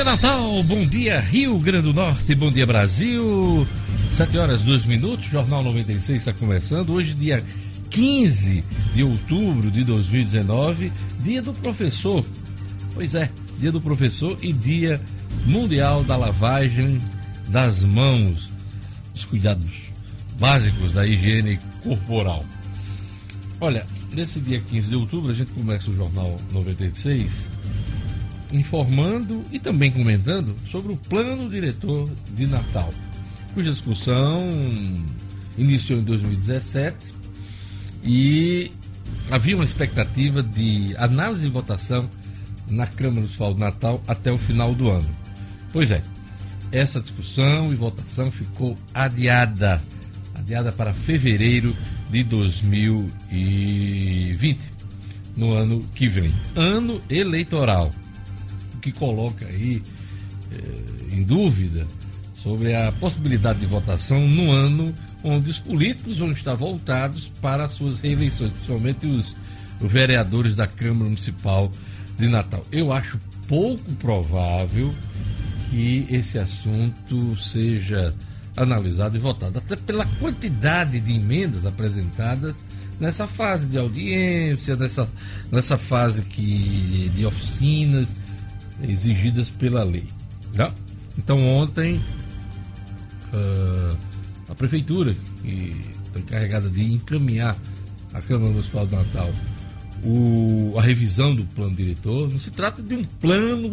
dia, Natal. Bom dia, Rio Grande do Norte. Bom dia, Brasil. 7 horas 2 minutos. Jornal 96 está começando. Hoje, dia 15 de outubro de 2019, dia do professor. Pois é, dia do professor e dia mundial da lavagem das mãos. Os cuidados básicos da higiene corporal. Olha, nesse dia 15 de outubro, a gente começa o Jornal 96 informando e também comentando sobre o plano diretor de Natal, cuja discussão iniciou em 2017 e havia uma expectativa de análise e votação na Câmara Municipal de Natal até o final do ano. Pois é, essa discussão e votação ficou adiada, adiada para fevereiro de 2020, no ano que vem. Ano eleitoral, que coloca aí eh, em dúvida sobre a possibilidade de votação no ano onde os políticos vão estar voltados para as suas reeleições, principalmente os, os vereadores da Câmara Municipal de Natal. Eu acho pouco provável que esse assunto seja analisado e votado, até pela quantidade de emendas apresentadas nessa fase de audiência, nessa, nessa fase que, de oficinas exigidas pela lei. Tá? Então ontem uh, a prefeitura, que foi encarregada de encaminhar à Câmara Municipal de Natal o, a revisão do plano diretor. Não se trata de um plano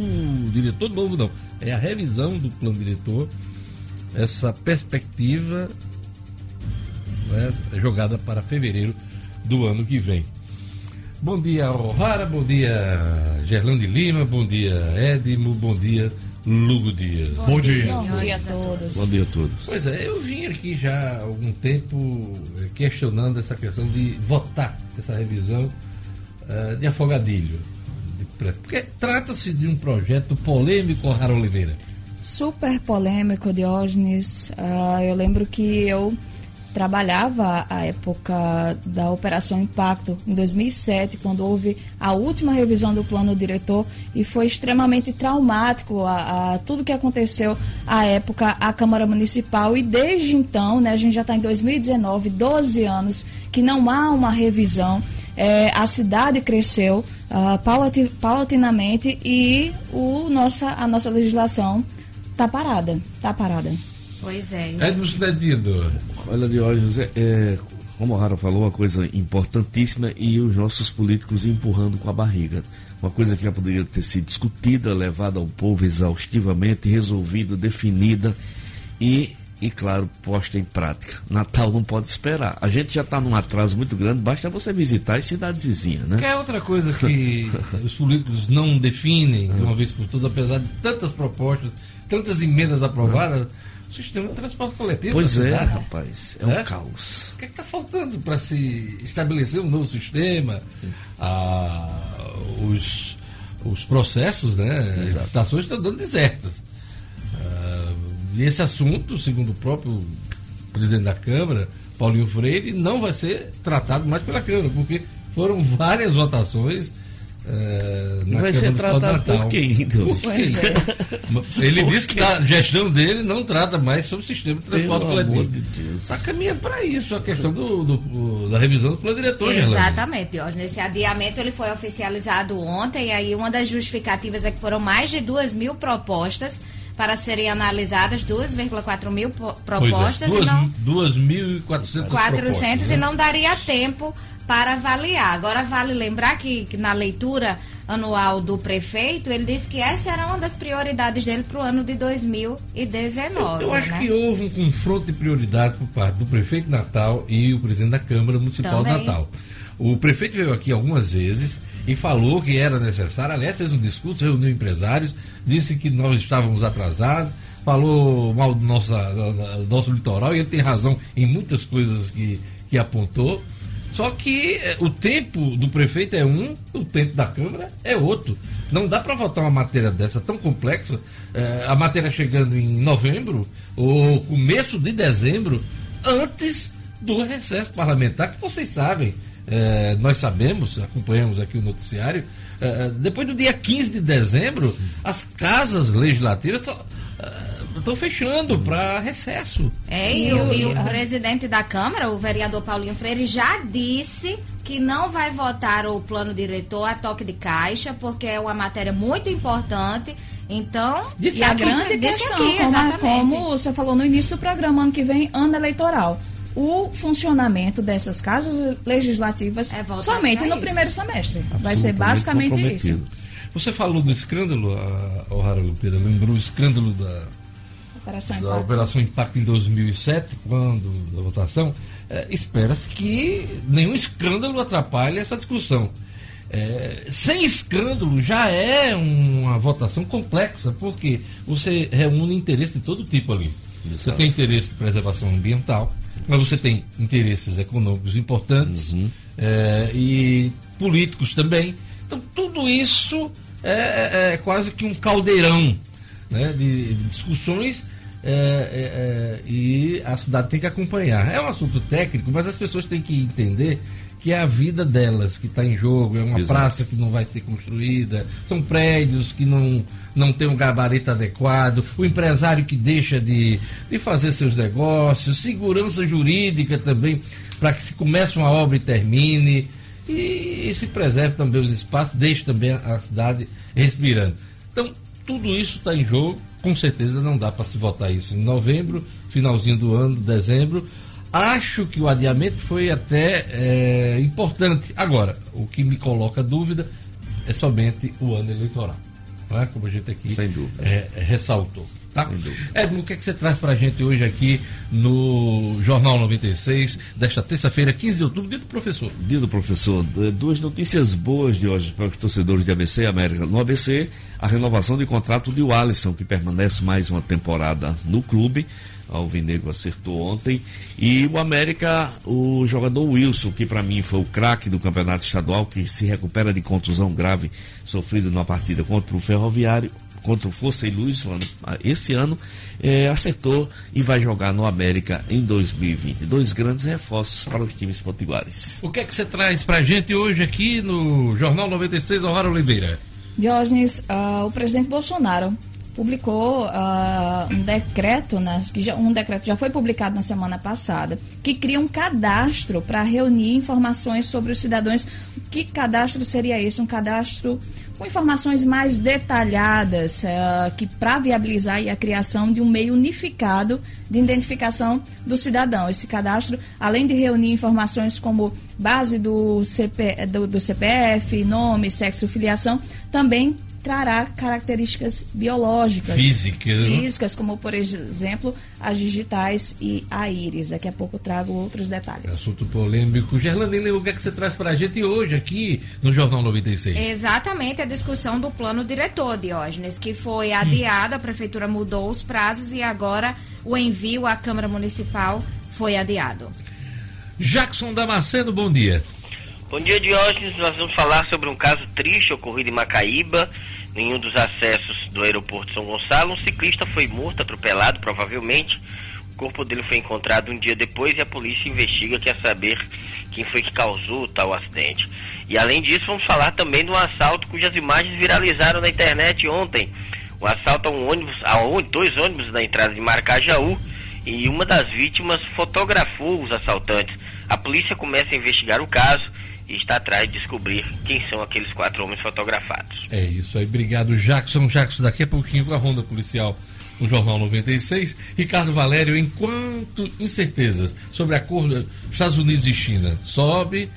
diretor novo, não. É a revisão do plano diretor, essa perspectiva né, jogada para fevereiro do ano que vem. Bom dia, O'Hara, bom dia, Gerlande Lima, bom dia, Edmo, bom dia, Lugo Dias. Bom, bom dia. Bom dia a todos. Bom dia a todos. Pois é, eu vim aqui já há algum tempo eh, questionando essa questão de votar essa revisão uh, de afogadilho. Porque trata-se de um projeto polêmico, Rara Oliveira. Super polêmico, Diógenes. Uh, eu lembro que eu trabalhava a época da Operação Impacto, em 2007, quando houve a última revisão do plano diretor e foi extremamente traumático a, a tudo que aconteceu à época à Câmara Municipal e desde então, né, a gente já está em 2019, 12 anos que não há uma revisão. É, a cidade cresceu uh, paulatinamente e o nossa, a nossa legislação está parada. Está parada. Pois é. Edmo Cidadino. Olha, Diógenes, é, é, como o Rara falou, uma coisa importantíssima e os nossos políticos empurrando com a barriga. Uma coisa que já poderia ter sido discutida, levada ao povo exaustivamente, resolvida, definida e, e claro, posta em prática. Natal não pode esperar. A gente já está num atraso muito grande, basta você visitar as cidades vizinhas, né? Que é outra coisa que os políticos não definem de uma vez por todas, apesar de tantas propostas, tantas emendas aprovadas o sistema de transporte coletivo. Pois é, rapaz, é, é, um caos. O que é está faltando para se estabelecer um novo sistema? Ah, os, os processos, né? Exato. As estações estão dando desertas. Ah, e esse assunto, segundo o próprio presidente da Câmara, Paulinho Freire, não vai ser tratado mais pela Câmara, porque foram várias votações é, vai ser tratado por quem, então? Por quem? É. Ele por disse que a gestão dele não trata mais sobre o sistema de transporte coletivo. Está de caminhando para isso, a questão do, do, da revisão do plano diretor. Exatamente, Jorge. Nesse adiamento ele foi oficializado ontem, e aí uma das justificativas é que foram mais de duas mil propostas para serem analisadas 2,4 mil propostas. É, 2.400 400 e não daria tempo para avaliar. Agora vale lembrar que, que, na leitura anual do prefeito, ele disse que essa era uma das prioridades dele para o ano de 2019. Eu, eu acho né? que houve um confronto de prioridades por parte do prefeito Natal e o presidente da Câmara Municipal Também. de Natal. O prefeito veio aqui algumas vezes e falou que era necessário, aliás, fez um discurso, reuniu empresários, disse que nós estávamos atrasados, falou mal do nosso, do nosso litoral e ele tem razão em muitas coisas que, que apontou. Só que eh, o tempo do prefeito é um, o tempo da Câmara é outro. Não dá para votar uma matéria dessa tão complexa, eh, a matéria chegando em novembro ou começo de dezembro, antes do recesso parlamentar, que vocês sabem, é, nós sabemos, acompanhamos aqui o noticiário, é, depois do dia 15 de dezembro, as casas legislativas estão fechando para recesso. É, e, o, e o presidente da Câmara, o vereador Paulinho Freire, já disse que não vai votar o plano diretor a toque de caixa, porque é uma matéria muito importante. Então, e a grande questão, aqui, como, como você falou no início do programa, ano que vem, ano eleitoral o funcionamento dessas casas legislativas é somente no primeiro semestre. Vai ser basicamente isso. Você falou do escândalo, O'Hara Lupeira, lembrou o escândalo da Operação da Impacto. Operação Impacto em 2007, quando da votação. É, Espera-se que nenhum escândalo atrapalhe essa discussão. É, sem escândalo já é uma votação complexa, porque você reúne interesse de todo tipo ali. Exato. Você tem interesse de preservação ambiental, mas você tem interesses econômicos importantes uhum. é, e políticos também. Então, tudo isso é, é, é quase que um caldeirão né, de, de discussões é, é, é, e a cidade tem que acompanhar. É um assunto técnico, mas as pessoas têm que entender que é a vida delas que está em jogo, é uma Exato. praça que não vai ser construída, são prédios que não, não têm um gabarito adequado, o empresário que deixa de, de fazer seus negócios, segurança jurídica também, para que se comece uma obra e termine, e, e se preserve também os espaços, deixe também a cidade respirando. Então, tudo isso está em jogo, com certeza não dá para se votar isso em novembro, finalzinho do ano, dezembro, Acho que o adiamento foi até é, importante. Agora, o que me coloca dúvida é somente o ano eleitoral. É? Como a gente aqui é, é, ressaltou. Tá? Edmo, o que, é que você traz para a gente hoje aqui no Jornal 96, desta terça-feira, 15 de outubro, dia do professor? Dia do professor. Duas notícias boas de hoje para os torcedores de ABC e América. No ABC, a renovação de contrato de Alisson, que permanece mais uma temporada no clube. Alvinegro acertou ontem. E o América, o jogador Wilson, que para mim foi o craque do campeonato estadual, que se recupera de contusão grave sofrida numa partida contra o Ferroviário, contra o Força e Luz esse ano, é, acertou e vai jogar no América em 2020. Dois grandes reforços para os times potiguares. O que é que você traz para a gente hoje aqui no Jornal 96, Aurora Oliveira? Diógenes, uh, o presidente Bolsonaro publicou uh, um decreto, né, que já, um decreto já foi publicado na semana passada, que cria um cadastro para reunir informações sobre os cidadãos. Que cadastro seria esse? Um cadastro com informações mais detalhadas, uh, que para viabilizar a criação de um meio unificado de identificação do cidadão. Esse cadastro, além de reunir informações como base do, CP, do, do CPF, nome, sexo, filiação, também trará características biológicas. Físicas. Né? Físicas, como por exemplo as digitais e a íris. Daqui a pouco trago outros detalhes. Assunto polêmico. Gerlandine, o que, é que você traz para a gente hoje aqui no Jornal 96? Exatamente a discussão do plano diretor, Diógenes, que foi adiado, hum. a prefeitura mudou os prazos e agora o envio à Câmara Municipal foi adiado. Jackson Damasceno, bom dia. Bom dia, Diógenes. Nós vamos falar sobre um caso triste ocorrido em Macaíba, em um dos acessos do aeroporto São Gonçalo. Um ciclista foi morto, atropelado, provavelmente. O corpo dele foi encontrado um dia depois e a polícia investiga, quer saber quem foi que causou tal acidente. E além disso, vamos falar também de um assalto cujas imagens viralizaram na internet ontem. Um assalto a um ônibus, a dois ônibus na entrada de Marcajaú e uma das vítimas fotografou os assaltantes. A polícia começa a investigar o caso e está atrás de descobrir quem são aqueles quatro homens fotografados. É isso aí, obrigado Jackson. Jackson, daqui a pouquinho com a ronda policial no Jornal 96. Ricardo Valério, enquanto incertezas sobre acordo Estados Unidos e China, sobe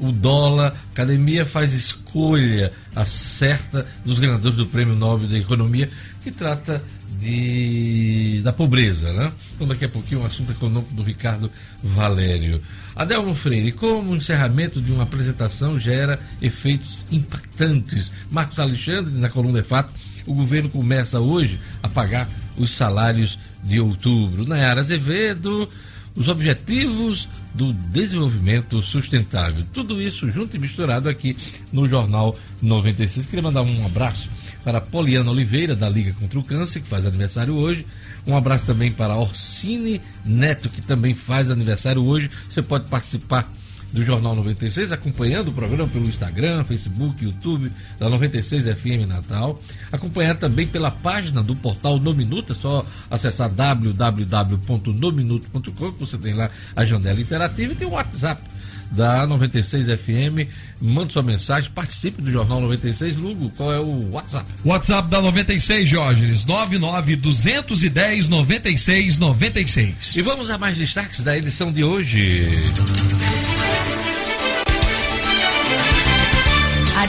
o dólar, a academia faz escolha acerta dos ganhadores do Prêmio Nobel da Economia, que trata de, da pobreza, né? Então daqui a pouquinho um assunto econômico do Ricardo Valério. Adelmo Freire, como o encerramento de uma apresentação gera efeitos impactantes? Marcos Alexandre, na coluna de fato, o governo começa hoje a pagar os salários de outubro. Nayara Azevedo, os objetivos do desenvolvimento sustentável. Tudo isso junto e misturado aqui no Jornal 96. Queria mandar um abraço para Poliana Oliveira, da Liga contra o Câncer, que faz aniversário hoje. Um abraço também para Orsine Neto, que também faz aniversário hoje. Você pode participar do Jornal 96, acompanhando o programa pelo Instagram, Facebook, YouTube da 96 FM Natal. Acompanhar também pela página do portal No Minuto, é só acessar www.nominuto.com, você tem lá a janela interativa e tem o WhatsApp da 96 FM. Mande sua mensagem, participe do Jornal 96. Lugo, qual é o WhatsApp? WhatsApp da 96, Jorge, 99210 96 96. E vamos a mais destaques da edição de hoje.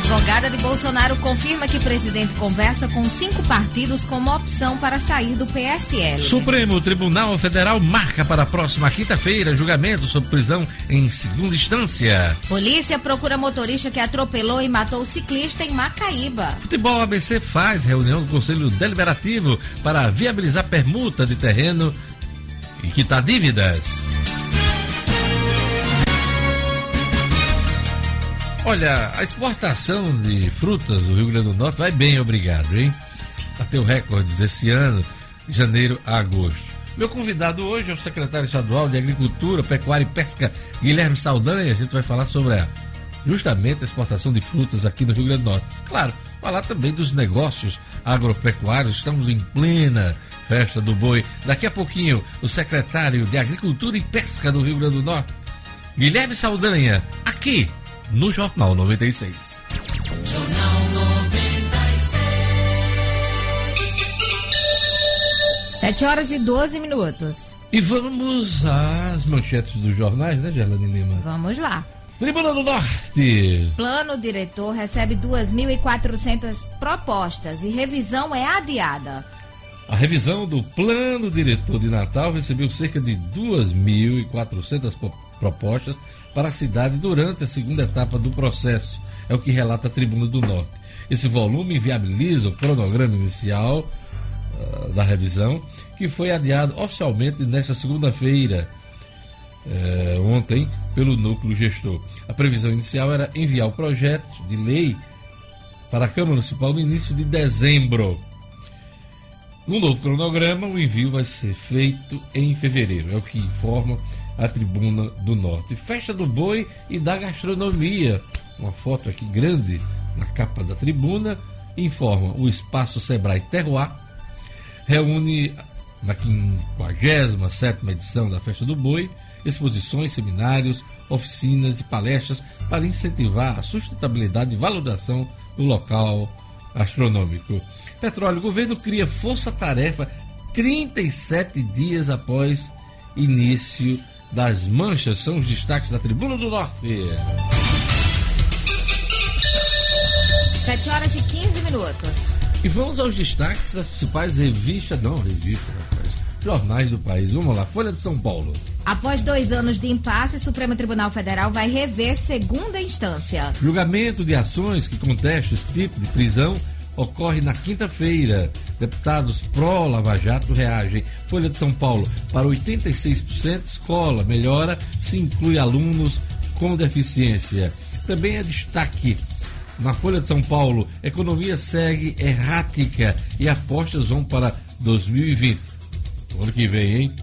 Advogada de Bolsonaro confirma que o presidente conversa com cinco partidos como opção para sair do PSL. Supremo Tribunal Federal marca para a próxima quinta-feira julgamento sobre prisão em segunda instância. Polícia procura motorista que atropelou e matou ciclista em Macaíba. Futebol ABC faz reunião do Conselho Deliberativo para viabilizar permuta de terreno e quitar dívidas. Olha, a exportação de frutas do Rio Grande do Norte vai bem, obrigado, hein? Bateu recordes esse ano, de janeiro a agosto. Meu convidado hoje é o secretário estadual de Agricultura, Pecuária e Pesca, Guilherme Saldanha. A gente vai falar sobre a, justamente a exportação de frutas aqui no Rio Grande do Norte. Claro, falar também dos negócios agropecuários. Estamos em plena festa do boi. Daqui a pouquinho, o secretário de Agricultura e Pesca do Rio Grande do Norte, Guilherme Saldanha, aqui no Jornal 96. Jornal 96. 7 horas e 12 minutos. E vamos às manchetes dos jornais, né, Gelane Lima? Vamos lá. Tribuna do Norte. Plano diretor recebe 2.400 propostas e revisão é adiada. A revisão do plano diretor de Natal recebeu cerca de 2.400 propostas para a cidade durante a segunda etapa do processo, é o que relata a Tribuna do Norte. Esse volume viabiliza o cronograma inicial uh, da revisão, que foi adiado oficialmente nesta segunda-feira, uh, ontem, pelo núcleo gestor. A previsão inicial era enviar o projeto de lei para a Câmara Municipal no início de dezembro. No novo cronograma, o envio vai ser feito em fevereiro, é o que informa a Tribuna do Norte. Festa do Boi e da Gastronomia. Uma foto aqui grande na capa da tribuna informa o espaço Sebrae Terroir reúne na 57 edição da Festa do Boi exposições, seminários, oficinas e palestras para incentivar a sustentabilidade e valorização do local astronômico. Petróleo, o governo cria força-tarefa 37 dias após início das manchas. São os destaques da Tribuna do Norte. 7 horas e 15 minutos. E vamos aos destaques das principais revistas, não revistas, rapaz, jornais do país. Vamos lá, Folha de São Paulo. Após dois anos de impasse, o Supremo Tribunal Federal vai rever segunda instância. Julgamento de ações que contestam esse tipo de prisão ocorre na quinta-feira. Deputados pró-Lava Jato reagem. Folha de São Paulo, para 86% escola melhora se inclui alunos com deficiência. Também é destaque na Folha de São Paulo, economia segue errática e apostas vão para 2020. ano que vem, hein?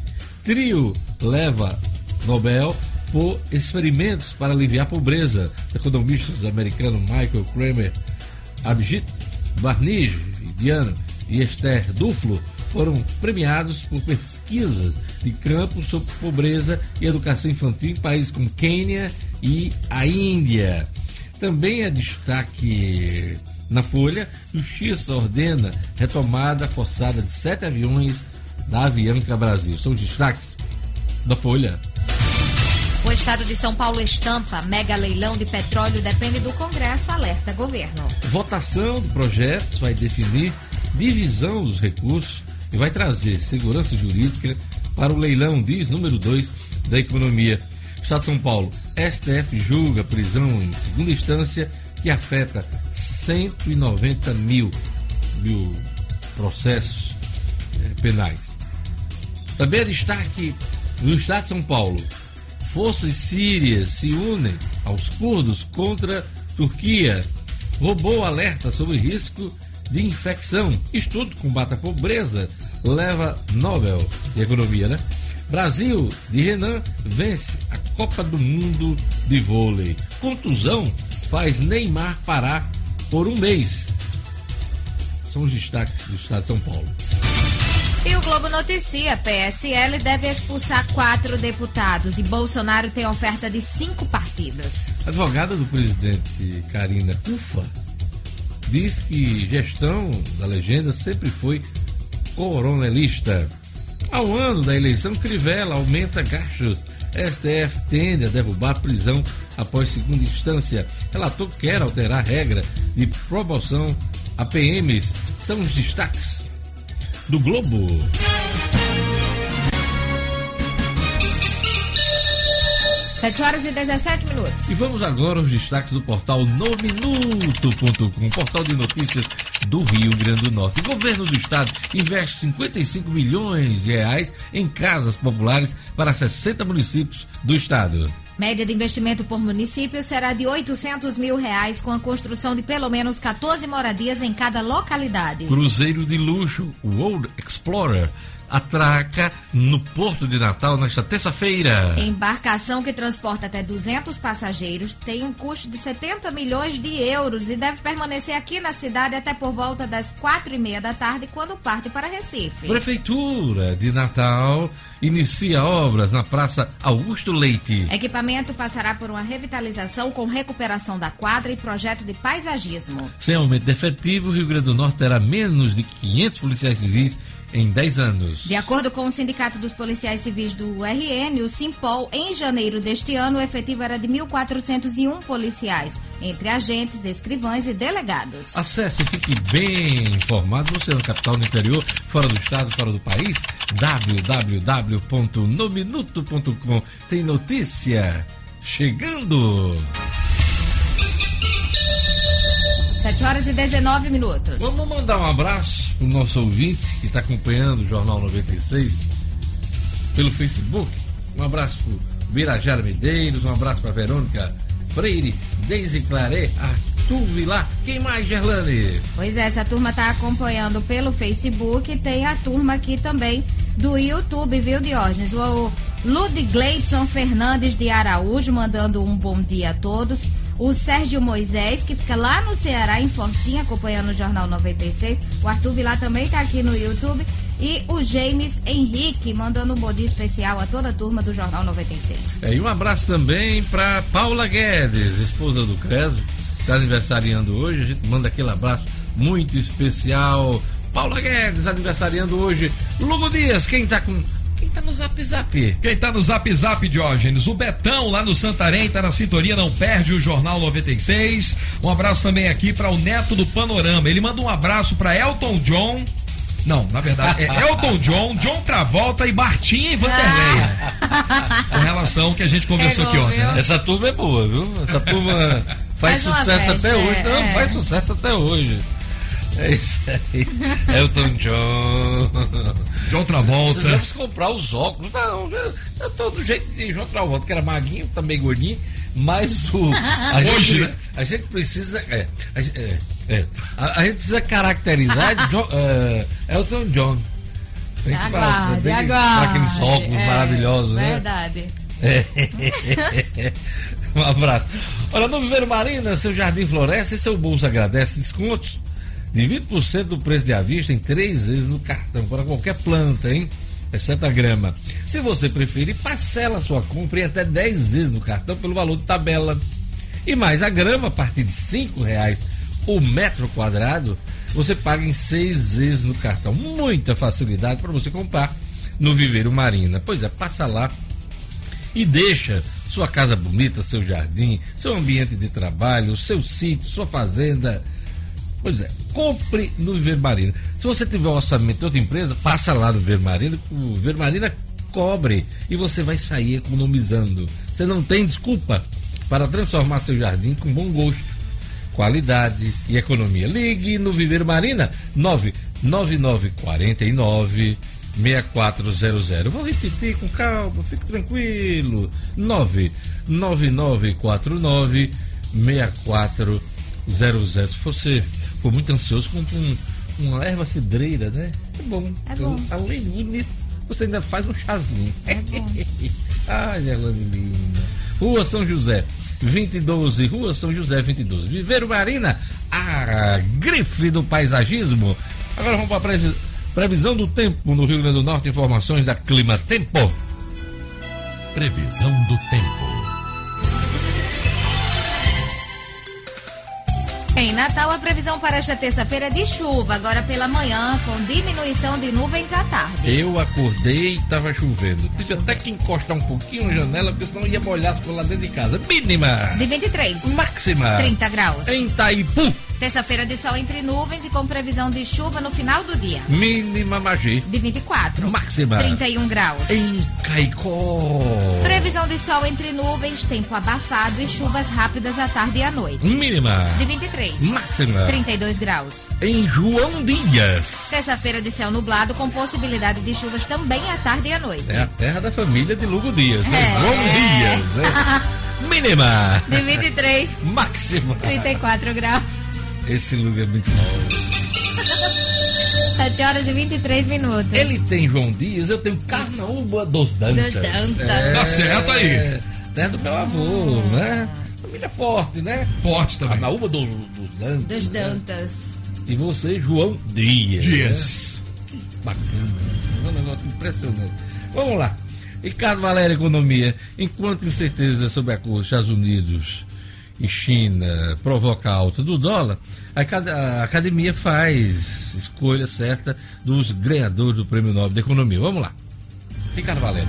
Trio leva Nobel por experimentos para aliviar a pobreza. Economistas americanos Michael Kramer, Abhijit Barnige, Diana e Esther Duflo foram premiados por pesquisas de campo sobre pobreza e educação infantil em países como Quênia e a Índia. Também é destaque na Folha, Justiça ordena retomada forçada de sete aviões da Avianca Brasil. São os destaques da Folha. Estado de São Paulo estampa mega leilão de petróleo depende do Congresso, alerta governo. Votação do projeto vai definir divisão dos recursos e vai trazer segurança jurídica para o leilão, diz número 2 da economia. Estado de São Paulo, STF julga prisão em segunda instância que afeta 190 mil, mil processos eh, penais. Também é destaque no Estado de São Paulo forças sírias se unem aos curdos contra Turquia. Robô alerta sobre risco de infecção. Estudo combate a pobreza leva Nobel de Economia, né? Brasil de Renan vence a Copa do Mundo de Vôlei. Contusão faz Neymar parar por um mês. São os destaques do Estado de São Paulo. E o Globo noticia: PSL deve expulsar quatro deputados e Bolsonaro tem oferta de cinco partidos. Advogada do presidente Karina Ufa diz que gestão da legenda sempre foi coronelista. Ao ano da eleição, Crivella aumenta gastos. STF tende a derrubar prisão após segunda instância. Relator quer alterar a regra de promoção a PMs. São os destaques do Globo. Sete horas e 17 minutos. E vamos agora aos destaques do portal nominuto.com, portal de notícias do Rio Grande do Norte. O governo do estado investe 55 milhões de reais em casas populares para 60 municípios do estado. Média de investimento por município será de 800 mil reais, com a construção de pelo menos 14 moradias em cada localidade. Cruzeiro de luxo, World Explorer, atraca no Porto de Natal nesta terça-feira. Embarcação que transporta até 200 passageiros tem um custo de 70 milhões de euros e deve permanecer aqui na cidade até por volta das quatro e meia da tarde, quando parte para Recife. Prefeitura de Natal inicia obras na Praça Augusto Leite. Equipamento passará por uma revitalização com recuperação da quadra e projeto de paisagismo. Sem aumento de efetivo, o Rio Grande do Norte terá menos de 500 policiais civis em 10 anos. De acordo com o Sindicato dos Policiais Civis do RN, o Simpol, em janeiro deste ano, o efetivo era de 1.401 policiais, entre agentes, escrivães e delegados. Acesse e fique bem informado, você no capital, no interior, fora do estado, fora do país, www.nominuto.com. Tem notícia chegando. 7 horas e 19 minutos. Vamos mandar um abraço para o nosso ouvinte que está acompanhando o Jornal 96 pelo Facebook. Um abraço para o Birajara Medeiros, um abraço para Verônica Freire, Deise Claré, Arthur Vilar. Quem mais, Gerlane? Pois é, essa turma está acompanhando pelo Facebook. Tem a turma aqui também do YouTube, viu, Diógenes? O Ludgleidson Fernandes de Araújo mandando um bom dia a todos o Sérgio Moisés, que fica lá no Ceará, em Fortinha, acompanhando o Jornal 96. O Arthur Vilar também está aqui no YouTube. E o James Henrique, mandando um bom dia especial a toda a turma do Jornal 96. É, e um abraço também para Paula Guedes, esposa do Creso, que está aniversariando hoje. A gente manda aquele abraço muito especial. Paula Guedes, aniversariando hoje. Lugo Dias, quem está com tá no Zap Zap? Quem tá no Zap Zap, Diógenes? O Betão, lá no Santarém, tá na sintonia, não perde o Jornal 96. Um abraço também aqui para o Neto do Panorama. Ele manda um abraço para Elton John. Não, na verdade, é Elton John, John Travolta e Martinha e Vanderlei. Com relação ao que a gente conversou É aqui ontem, né? Essa turma é boa, viu? Essa turma faz, Faz sucesso festa, até hoje. é, Não, é. faz sucesso até hoje. É isso aí. Elton John. John Travolta. Precisamos comprar os óculos. Não, eu, eu tô do jeito de João Travolta, que era maguinho, também gordinho, mas o. A Hoje, gente, né? A gente precisa. É, a, gente- é, é. A- a gente precisa caracterizar de John- é, Elton John. Tem que falar, Aguarde, tem que- aguarde. aqueles óculos É, maravilhosos, né? Verdade. um abraço. Olha, no Viveiro Marina, seu jardim floresce e seu bolso agradece descontos de 20% do preço de avista em três vezes no cartão para qualquer planta, hein? Exceto a grama. Se você preferir, parcela sua compra em até 10 vezes no cartão pelo valor de tabela. E mais, a grama, a partir de R$ reais o metro quadrado, você paga em seis vezes no cartão. Muita facilidade para você comprar no Viveiro Marina. Pois é, passa lá e deixa sua casa bonita, seu jardim, seu ambiente de trabalho, seu sítio, sua fazenda. Pois é, compre no Viver Marina. Se você tiver um orçamento de outra empresa, passa lá no Viver Marina, o Viver Marina cobre e você vai sair economizando. Você não tem desculpa para transformar seu jardim com bom gosto, qualidade e economia. Ligue no Viver Marina 99949 6400. Vou repetir com calma, fique tranquilo. 99949 6400. Se você for muito ansioso, compre um, uma erva cidreira, né? É bom. É bom. Além de bonito, você ainda faz um chazinho. É bom. Ai, linda. Rua São José 2012, Rua São José 2012. Viveiro Marina, a grife do paisagismo. Agora vamos para a previsão do tempo no Rio Grande do Norte, informações da Clima Tempo. Previsão do tempo. Em Natal, a previsão para esta terça-feira é de chuva, agora pela manhã, com diminuição de nuvens à tarde. Eu acordei e estava chovendo. Tive até que encostar um pouquinho na janela, porque senão ia molhar coisas lá dentro de casa. Mínima. De 23. Máxima. 30 graus. Em Itaipu. Terça-feira de sol entre nuvens e com previsão de chuva no final do dia. Mínima Magi. De 24. Máxima. 31 graus. Em Caicó. Previsão de sol entre nuvens, tempo abafado e chuvas rápidas à tarde e à noite. Mínima. De 23. Máxima. 32 graus. Em João Dias. Terça-feira de céu nublado com possibilidade de chuvas também à tarde e à noite. É a terra da família de Lugo Dias, né? É. João Dias. É. Mínima. De 23. Máxima. 34 graus. Esse Lugo é muito bom. 7 horas e 23 minutos. Ele tem João Dias, eu tenho Carnaúba dos Dantas. Dos Dantas. É, Tá certo aí. Terra do meu avô, né? Família forte, né? Forte também. Carnaúba dos, dos Dantas. Dos né? Dantas. E você, João Dias. Dias. né? Bacana. É um negócio impressionante. Vamos lá. Ricardo Valério Economia. Enquanto incerteza sobre a cor Estados Unidos e China provoca a alta do dólar, a academia faz escolha certa dos ganhadores do Prêmio Nobel da Economia. Vamos lá. Ricardo Valério.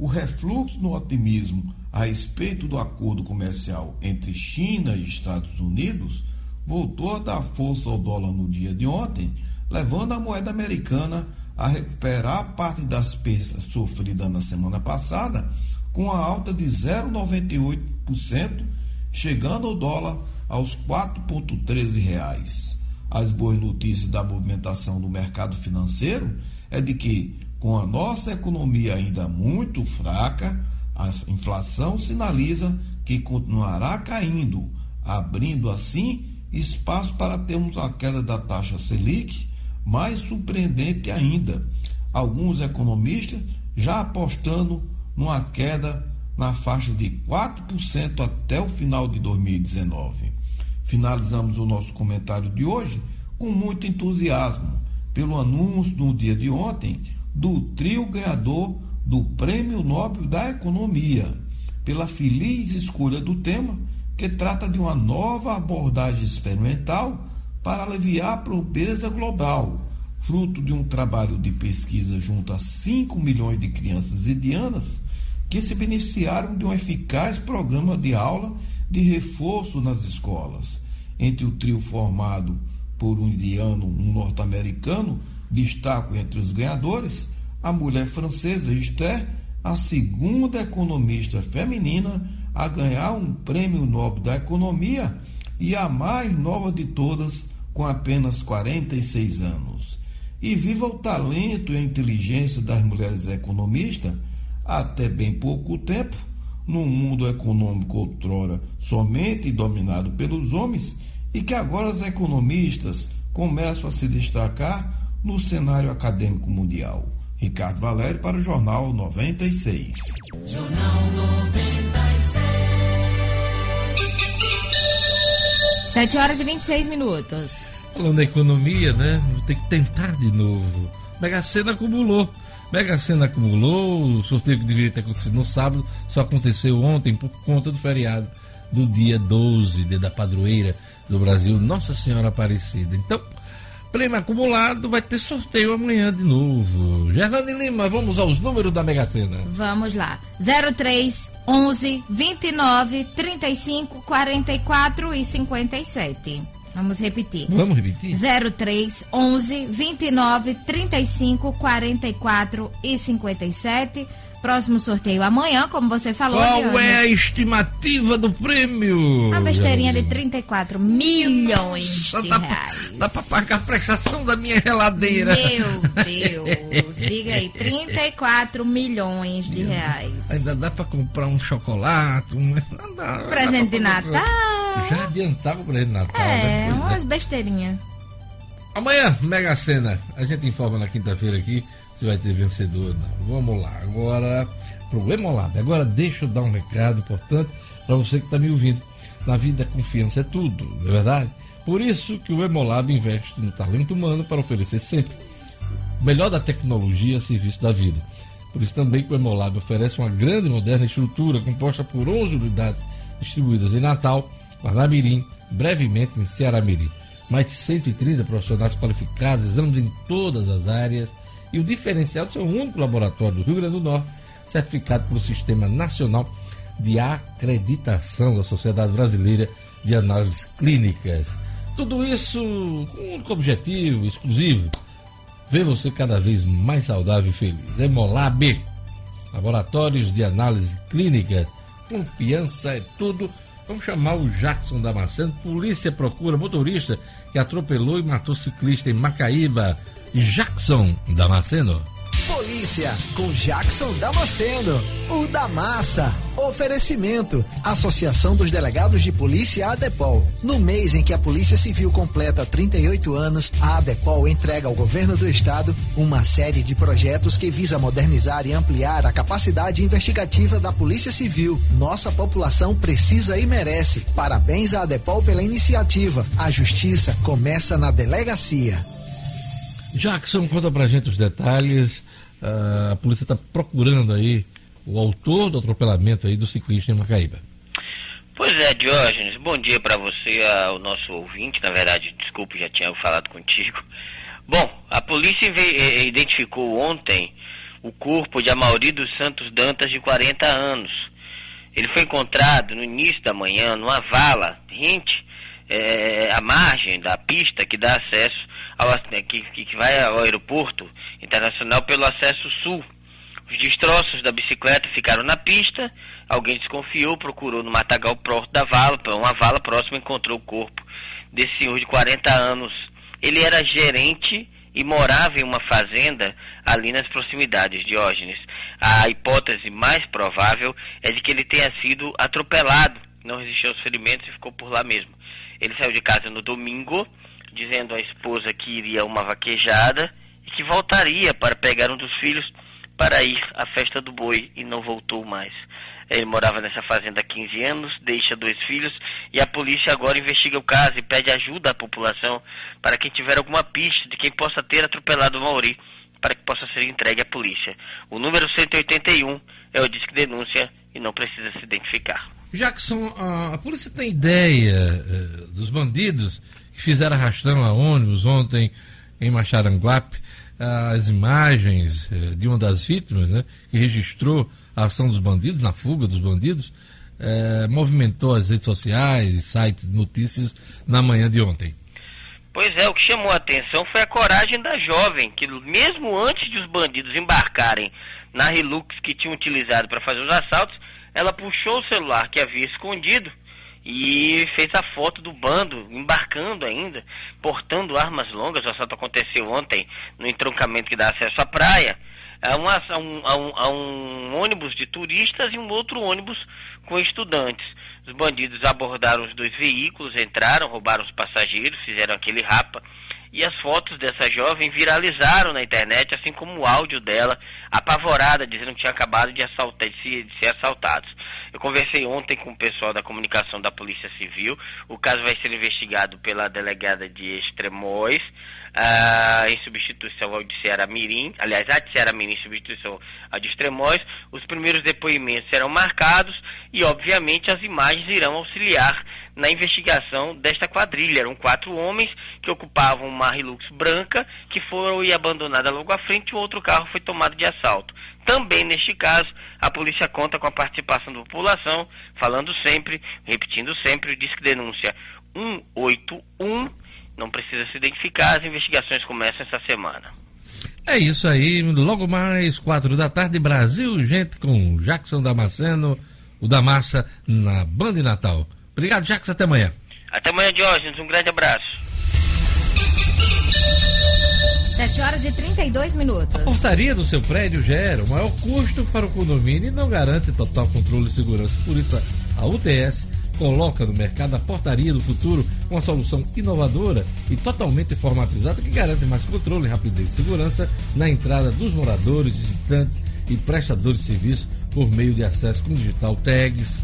O refluxo no otimismo a respeito do acordo comercial entre China e Estados Unidos voltou a dar força ao dólar no dia de ontem, levando a moeda americana a recuperar parte das perdas sofridas na semana passada, com a alta de 0,98%, chegando o dólar aos 4,13 reais. As boas notícias da movimentação do mercado financeiro é de que, com a nossa economia ainda muito fraca, a inflação sinaliza que continuará caindo, abrindo assim espaço para termos a queda da taxa Selic mais surpreendente ainda. Alguns economistas já apostando numa queda na faixa de 4% até o final de 2019. Finalizamos o nosso comentário de hoje com muito entusiasmo pelo anúncio no dia de ontem do trio ganhador do Prêmio Nobel da Economia, pela feliz escolha do tema que trata de uma nova abordagem experimental para aliviar a pobreza global, fruto de um trabalho de pesquisa junto a 5 milhões de crianças indianas que se beneficiaram de um eficaz programa de aula de reforço nas escolas. Entre o trio formado por um indiano, um norte-americano, destaco entre os ganhadores a mulher francesa Esther, a segunda economista feminina a ganhar um prêmio Nobel da Economia e a mais nova de todas, com apenas 46 anos. E viva o talento e a inteligência das mulheres economistas, até bem pouco tempo, num mundo econômico outrora somente dominado pelos homens, e que agora as economistas começam a se destacar no cenário acadêmico mundial. Ricardo Valério para o Jornal 96. Jornal 96. 7 horas e 26 minutos. Falando em economia, né? Vou ter que tentar de novo. Mega Sena acumulou. Mega Sena acumulou. O sorteio que deveria ter acontecido no sábado só aconteceu ontem por conta do feriado do dia 12, dia da padroeira do Brasil, Nossa Senhora Aparecida. Então, prêmio acumulado, vai ter sorteio amanhã de novo. Gerlane Lima, vamos aos números da Mega Sena. Vamos lá. 03, 11, 29, 35, 44 e 57. Vamos repetir. Vamos repetir? 03 11 29 35 44 e 57. Próximo sorteio amanhã, como você falou. Qual é a estimativa do prêmio? Uma besteirinha de 34 milhões Nossa, de dá, reais. Dá pra pagar a prestação da minha geladeira. Meu Deus, diga aí, 34 milhões de reais. Ainda dá pra comprar um chocolate, um... Dá, Presente de dá Natal. Já adiantava o presente de Natal, É, né? É. umas besteirinhas. Amanhã, Mega Sena. A gente informa na quinta-feira aqui se vai ter vencedor ou não. Vamos lá. Agora, pro Emolab. Agora, deixa eu dar um recado importante para você que está me ouvindo. Na vida, confiança é tudo, não é verdade? Por isso que o Emolab investe no talento humano para oferecer sempre o melhor da tecnologia a serviço da vida. Por isso também que o Emolab oferece uma grande e moderna estrutura composta por 11 unidades distribuídas em Natal, Parnamirim, brevemente em Ceará-Mirim. Mais de 130 profissionais qualificados, exames em todas as áreas e o diferencial de ser único laboratório do Rio Grande do Norte certificado pelo Sistema Nacional de Acreditação da Sociedade Brasileira de Análises Clínicas. Tudo isso com um único objetivo exclusivo, ver você cada vez mais saudável e feliz. Hemolab, laboratórios de análise clínica, confiança é tudo. Vamos chamar o Jackson Damasceno. Polícia procura motorista que atropelou e matou ciclista em Macaíba. Jackson Damasceno. Polícia com Jackson Damasceno, o da massa. Oferecimento: Associação dos Delegados de Polícia ADEPOL. No mês em que a Polícia Civil completa 38 anos, a ADEPOL entrega ao governo do estado uma série de projetos que visa modernizar e ampliar a capacidade investigativa da Polícia Civil. Nossa população precisa e merece. Parabéns à ADEPOL pela iniciativa. A justiça começa na delegacia. Jackson, conta pra gente os detalhes. A polícia está procurando aí o autor do atropelamento aí do ciclista em Macaíba. Pois é, Diógenes, bom dia para você, ao nosso ouvinte. Na verdade, desculpe, já tinha falado contigo. Bom, a polícia identificou ontem o corpo de Amauri dos Santos Dantas, de 40 anos. Ele foi encontrado no início da manhã numa vala rente eh, à margem da pista que dá acesso ao ac- que, que vai ao aeroporto internacional pelo acesso sul. Os destroços da bicicleta ficaram na pista. Alguém desconfiou, procurou no matagal próximo da vala, uma vala próxima encontrou o corpo desse senhor de 40 anos. Ele era gerente e morava em uma fazenda ali nas proximidades de Diógenes. A hipótese mais provável é de que ele tenha sido atropelado, não resistiu aos ferimentos e ficou por lá mesmo. Ele saiu de casa no domingo, dizendo à esposa que iria a uma vaquejada e que voltaria para pegar um dos filhos para ir à festa do boi e não voltou mais. Ele morava nessa fazenda há 15 anos, deixa dois filhos e a polícia agora investiga o caso e pede ajuda à população para quem tiver alguma pista de quem possa ter atropelado o Mauri para que possa ser entregue à polícia. O número 181 é o Disque Denúncia e não precisa se identificar. Jackson, a, a polícia tem ideia eh, dos bandidos que fizeram arrastão a ônibus ontem em Macharanguape, as imagens eh, de uma das vítimas, né, que registrou a ação dos bandidos, na fuga dos bandidos, eh, movimentou as redes sociais e sites de notícias na manhã de ontem. Pois é, o que chamou a atenção foi a coragem da jovem, que mesmo antes de os bandidos embarcarem na Hilux que tinham utilizado para fazer os assaltos, ela puxou o celular que havia escondido e fez a foto do bando embarcando ainda, portando armas longas. O assalto aconteceu ontem no entroncamento que dá acesso à praia. A, uma, a, um, a, um, a um ônibus de turistas e um outro ônibus com estudantes. Os bandidos abordaram os dois veículos, entraram, roubaram os passageiros, fizeram aquele rapa. E as fotos dessa jovem viralizaram na internet, assim como o áudio dela, apavorada, dizendo que tinha acabado de, assaltar, de, se- de ser assaltados. Eu conversei ontem com o pessoal da comunicação da Polícia Civil. O caso vai ser investigado pela delegada de Extremóis, ah, em substituição ao de Ceará Mirim. Aliás, a de Ceará Mirim em substituição ao de Extremóis. Os primeiros depoimentos serão marcados e, obviamente, as imagens irão auxiliar na investigação desta quadrilha. Eram quatro homens que ocupavam uma Hilux branca que foram e abandonada logo à frente o outro carro foi tomado de assalto. Também neste caso, a polícia conta com a participação da população, falando sempre, repetindo sempre, o Disque Denúncia 181. Não precisa se identificar, as investigações começam essa semana. É isso aí, logo mais, quatro da tarde, Brasil, gente, com Jackson Damasceno, o da Massa, na Banda Natal. Obrigado, Jackson, até amanhã. Até amanhã, Diógenes, um grande abraço. 7 horas e 32 minutos. A portaria do seu prédio gera o maior custo para o condomínio e não garante total controle e segurança. Por isso, a UTS coloca no mercado a portaria do futuro, uma solução inovadora e totalmente informatizada que garante mais controle, rapidez e segurança na entrada dos moradores, visitantes e prestadores de serviço por meio de acesso com digital tags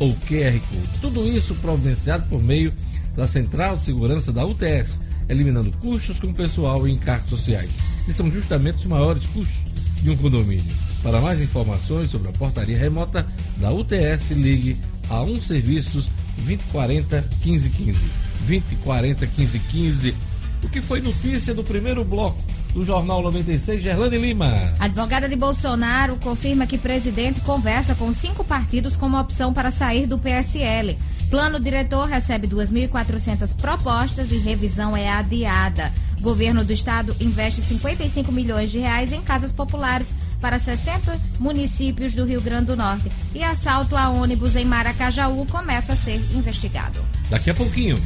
ou QR Code. Tudo isso providenciado por meio da Central de Segurança da UTS eliminando custos com pessoal e encargos sociais, que são justamente os maiores custos de um condomínio. Para mais informações sobre a portaria remota da UTS, ligue a um serviços 2040 1515. 2040 1515. O que foi notícia do primeiro bloco do Jornal 96, Gerlane Lima. Advogada de Bolsonaro confirma que presidente conversa com cinco partidos como opção para sair do PSL. Plano diretor recebe 2.400 propostas e revisão é adiada. Governo do estado investe 55 milhões de reais em casas populares para 60 municípios do Rio Grande do Norte. E assalto a ônibus em Maracajaú começa a ser investigado. Daqui a pouquinho.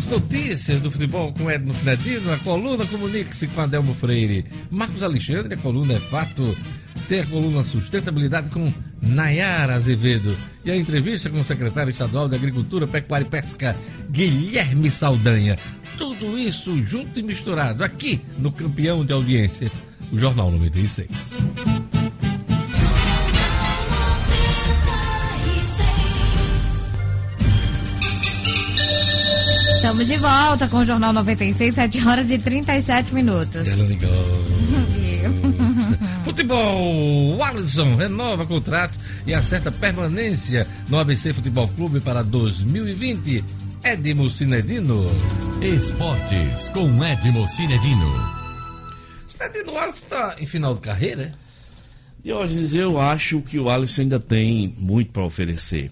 As notícias do futebol com Edmo Cinedino, a coluna comunique-se com Adelmo Freire. Marcos Alexandre, a coluna é fato. Tem a coluna Sustentabilidade com Nayara Azevedo. E a entrevista com o secretário estadual de Agricultura, Pecuária e Pesca, Guilherme Saldanha. Tudo isso junto e misturado aqui no campeão de audiência, o Jornal 96. Estamos de volta com o Jornal 96, 7 horas e 37 minutos. Futebol, o Alisson renova contrato e acerta permanência no ABC Futebol Clube para 2020. Edmo Cinedino. Esportes com Edmo Cinedino. Cinedino, o Alisson está em final de carreira? E hoje eu acho que o Alisson ainda tem muito para oferecer.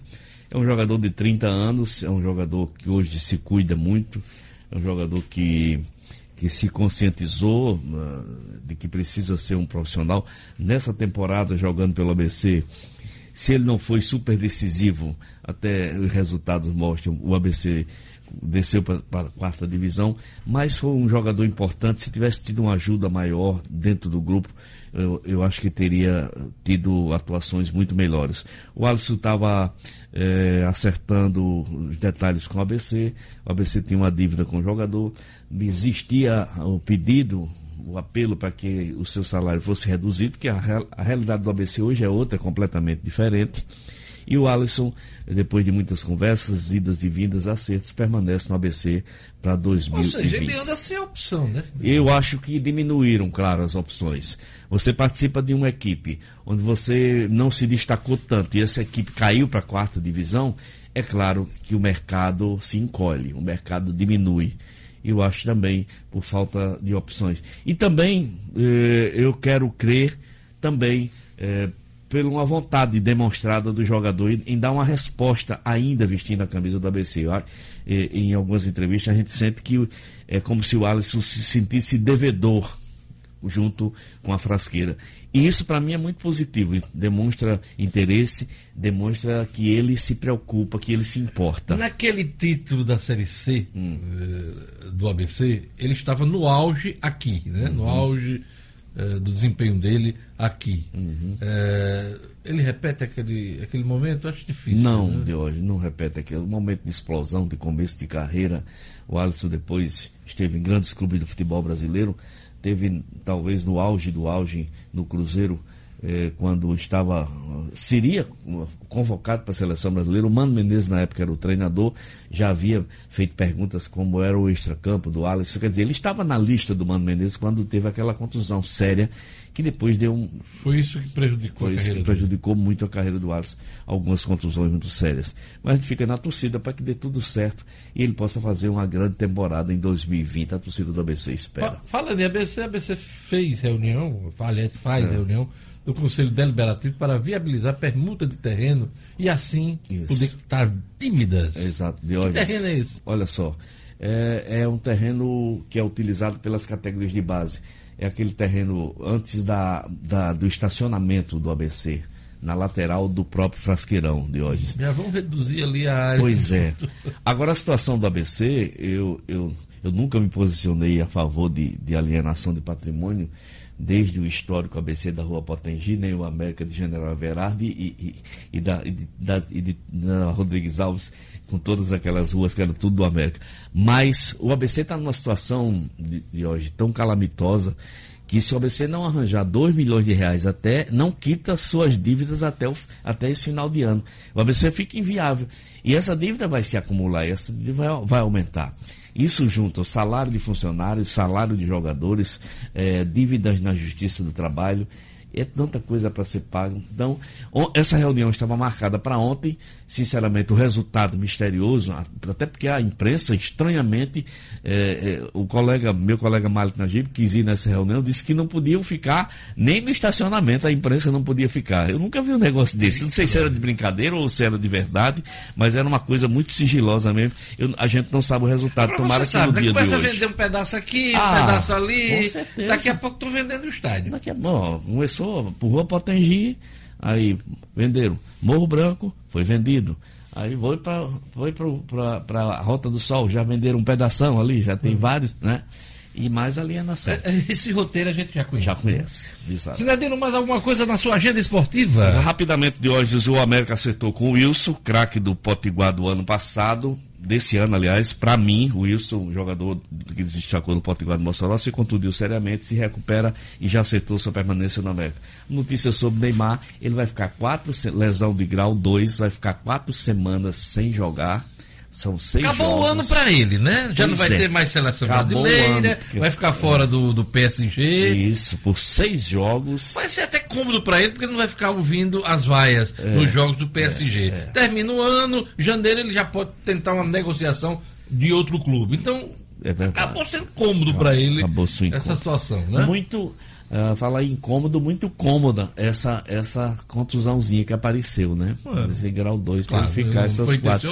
É um jogador de 30 anos, é um jogador que hoje se cuida muito, é um jogador que, que se conscientizou uh, de que precisa ser um profissional. Nessa temporada, jogando pelo ABC, se ele não foi super decisivo, até os resultados mostram, o ABC desceu para a quarta divisão, mas foi um jogador importante. Se tivesse tido uma ajuda maior dentro do grupo, eu, eu acho que teria tido atuações muito melhores. O Alisson estava é, acertando os detalhes com o ABC, o ABC tinha uma dívida com o jogador, existia o pedido o apelo para que o seu salário fosse reduzido, porque a, a realidade do ABC hoje é outra, completamente diferente. E o Alisson, depois de muitas conversas, idas e vindas, acertos, permanece no ABC para 2020. Ou seja, ele anda sem opção, né? Eu acho que diminuíram, claro, as opções. Você participa de uma equipe onde você não se destacou tanto e essa equipe caiu para a quarta divisão, é claro que o mercado se encolhe, o mercado diminui eu acho também por falta de opções. E também eh, eu quero crer também eh, por uma vontade demonstrada do jogador em, dar uma resposta ainda vestindo a camisa do ABC. em algumas entrevistas a gente sente que é como se o Alisson se sentisse devedor junto com a frasqueira. E isso para mim é muito positivo, demonstra interesse, demonstra que ele se preocupa, que ele se importa. Naquele título da Série C hum. Eh, do ABC, ele estava no auge aqui, né? Uhum. No auge eh, do desempenho dele aqui. Uhum. É, ele repete aquele, aquele momento? Acho difícil. Não, né? de hoje, não repete aquele momento de explosão, de começo de carreira. O Alisson depois esteve em grandes clubes do futebol brasileiro, teve talvez no auge do auge no Cruzeiro, eh, quando estava, seria convocado para a seleção brasileira. O Mano Menezes, na época, era o treinador, já havia feito perguntas como era o extracampo do Alisson. Quer dizer, ele estava na lista do Mano Menezes quando teve aquela contusão séria que depois deu um. Foi isso que prejudicou Foi isso que prejudicou muito a carreira do Alisson. Algumas contusões muito sérias. Mas a gente fica na torcida para que dê tudo certo e ele possa fazer uma grande temporada em 2020. A torcida do ABC espera. Fala de ABC, a ABC fez reunião, aliás, faz é. reunião do Conselho Deliberativo para viabilizar permuta de terreno e assim Isso. poder quitar dívidas. Exato. De que terreno é esse? Olha só, é, é, um terreno que é utilizado pelas categorias de base é aquele terreno antes da, da, do estacionamento do ABC, na lateral do próprio frasqueirão de hoje. Já vamos reduzir ali a área. Pois é. Agora a situação do ABC, eu, eu, eu nunca me posicionei a favor de, de alienação de patrimônio, desde o histórico ABC da Rua Potengi, nem o América de General Verardi e, e, e, da, e, da, e de, da Rodrigues Alves, com todas aquelas ruas que eram tudo do América. Mas o ABC está numa situação de, de, hoje tão calamitosa que se o ABC não arranjar 2 milhões de reais até, não quita suas dívidas até, o, até esse final de ano. O ABC fica inviável. E essa dívida vai se acumular, essa dívida vai, vai aumentar. Isso junto ao salário de funcionários, salário de jogadores, é, dívidas na Justiça do Trabalho é tanta coisa para ser pago. Então, essa reunião estava marcada para ontem. Sinceramente, o resultado misterioso, até porque a imprensa, estranhamente, é, é, o colega, meu colega Malik Najib, quis ir nessa reunião, disse que não podiam ficar nem no estacionamento, a imprensa não podia ficar. Eu nunca vi um negócio desse. Não sei se era de brincadeira ou se era de verdade, mas era uma coisa muito sigilosa mesmo. Eu, a gente não sabe o resultado. Agora Tomara que sabe, no né? dia começa de a vender um pedaço aqui, ah, um pedaço ali. Daqui a pouco estão vendendo o estádio. Daqui a pouco, começou começou por Rua Potengi, aí venderam Morro Branco, foi vendido. Aí foi para foi para a Rota do Sol, já venderam um pedação ali, já tem uhum. vários, né? E mais alienação. É, é, esse roteiro a gente já conhece. Já conhece. Cidadino, mais alguma coisa na sua agenda esportiva? Rapidamente de hoje, o América acertou com o Wilson, craque do Potiguar do ano passado desse ano, aliás, para mim, o Wilson, jogador que destacou no Potiguar do Mossoró, se contundiu seriamente, se recupera e já acertou sua permanência no América. Notícia sobre Neymar, ele vai ficar quatro, lesão de grau 2, vai ficar quatro semanas sem jogar são seis Acabou jogos. o ano para ele, né? Já pois não vai é. ter mais seleção Acabou brasileira, vai ficar fora do, do PSG. Isso, por seis jogos. Vai ser até cômodo para ele, porque não vai ficar ouvindo as vaias é, nos jogos do PSG. É, é. Termina o ano, janeiro ele já pode tentar uma negociação de outro clube. Então, é acabou sendo cômodo para ele essa situação, né? Muito uh, falar incômodo, muito cômoda essa, essa contusãozinha que apareceu, né? Esse grau 2 claro, para ficar essas quatro.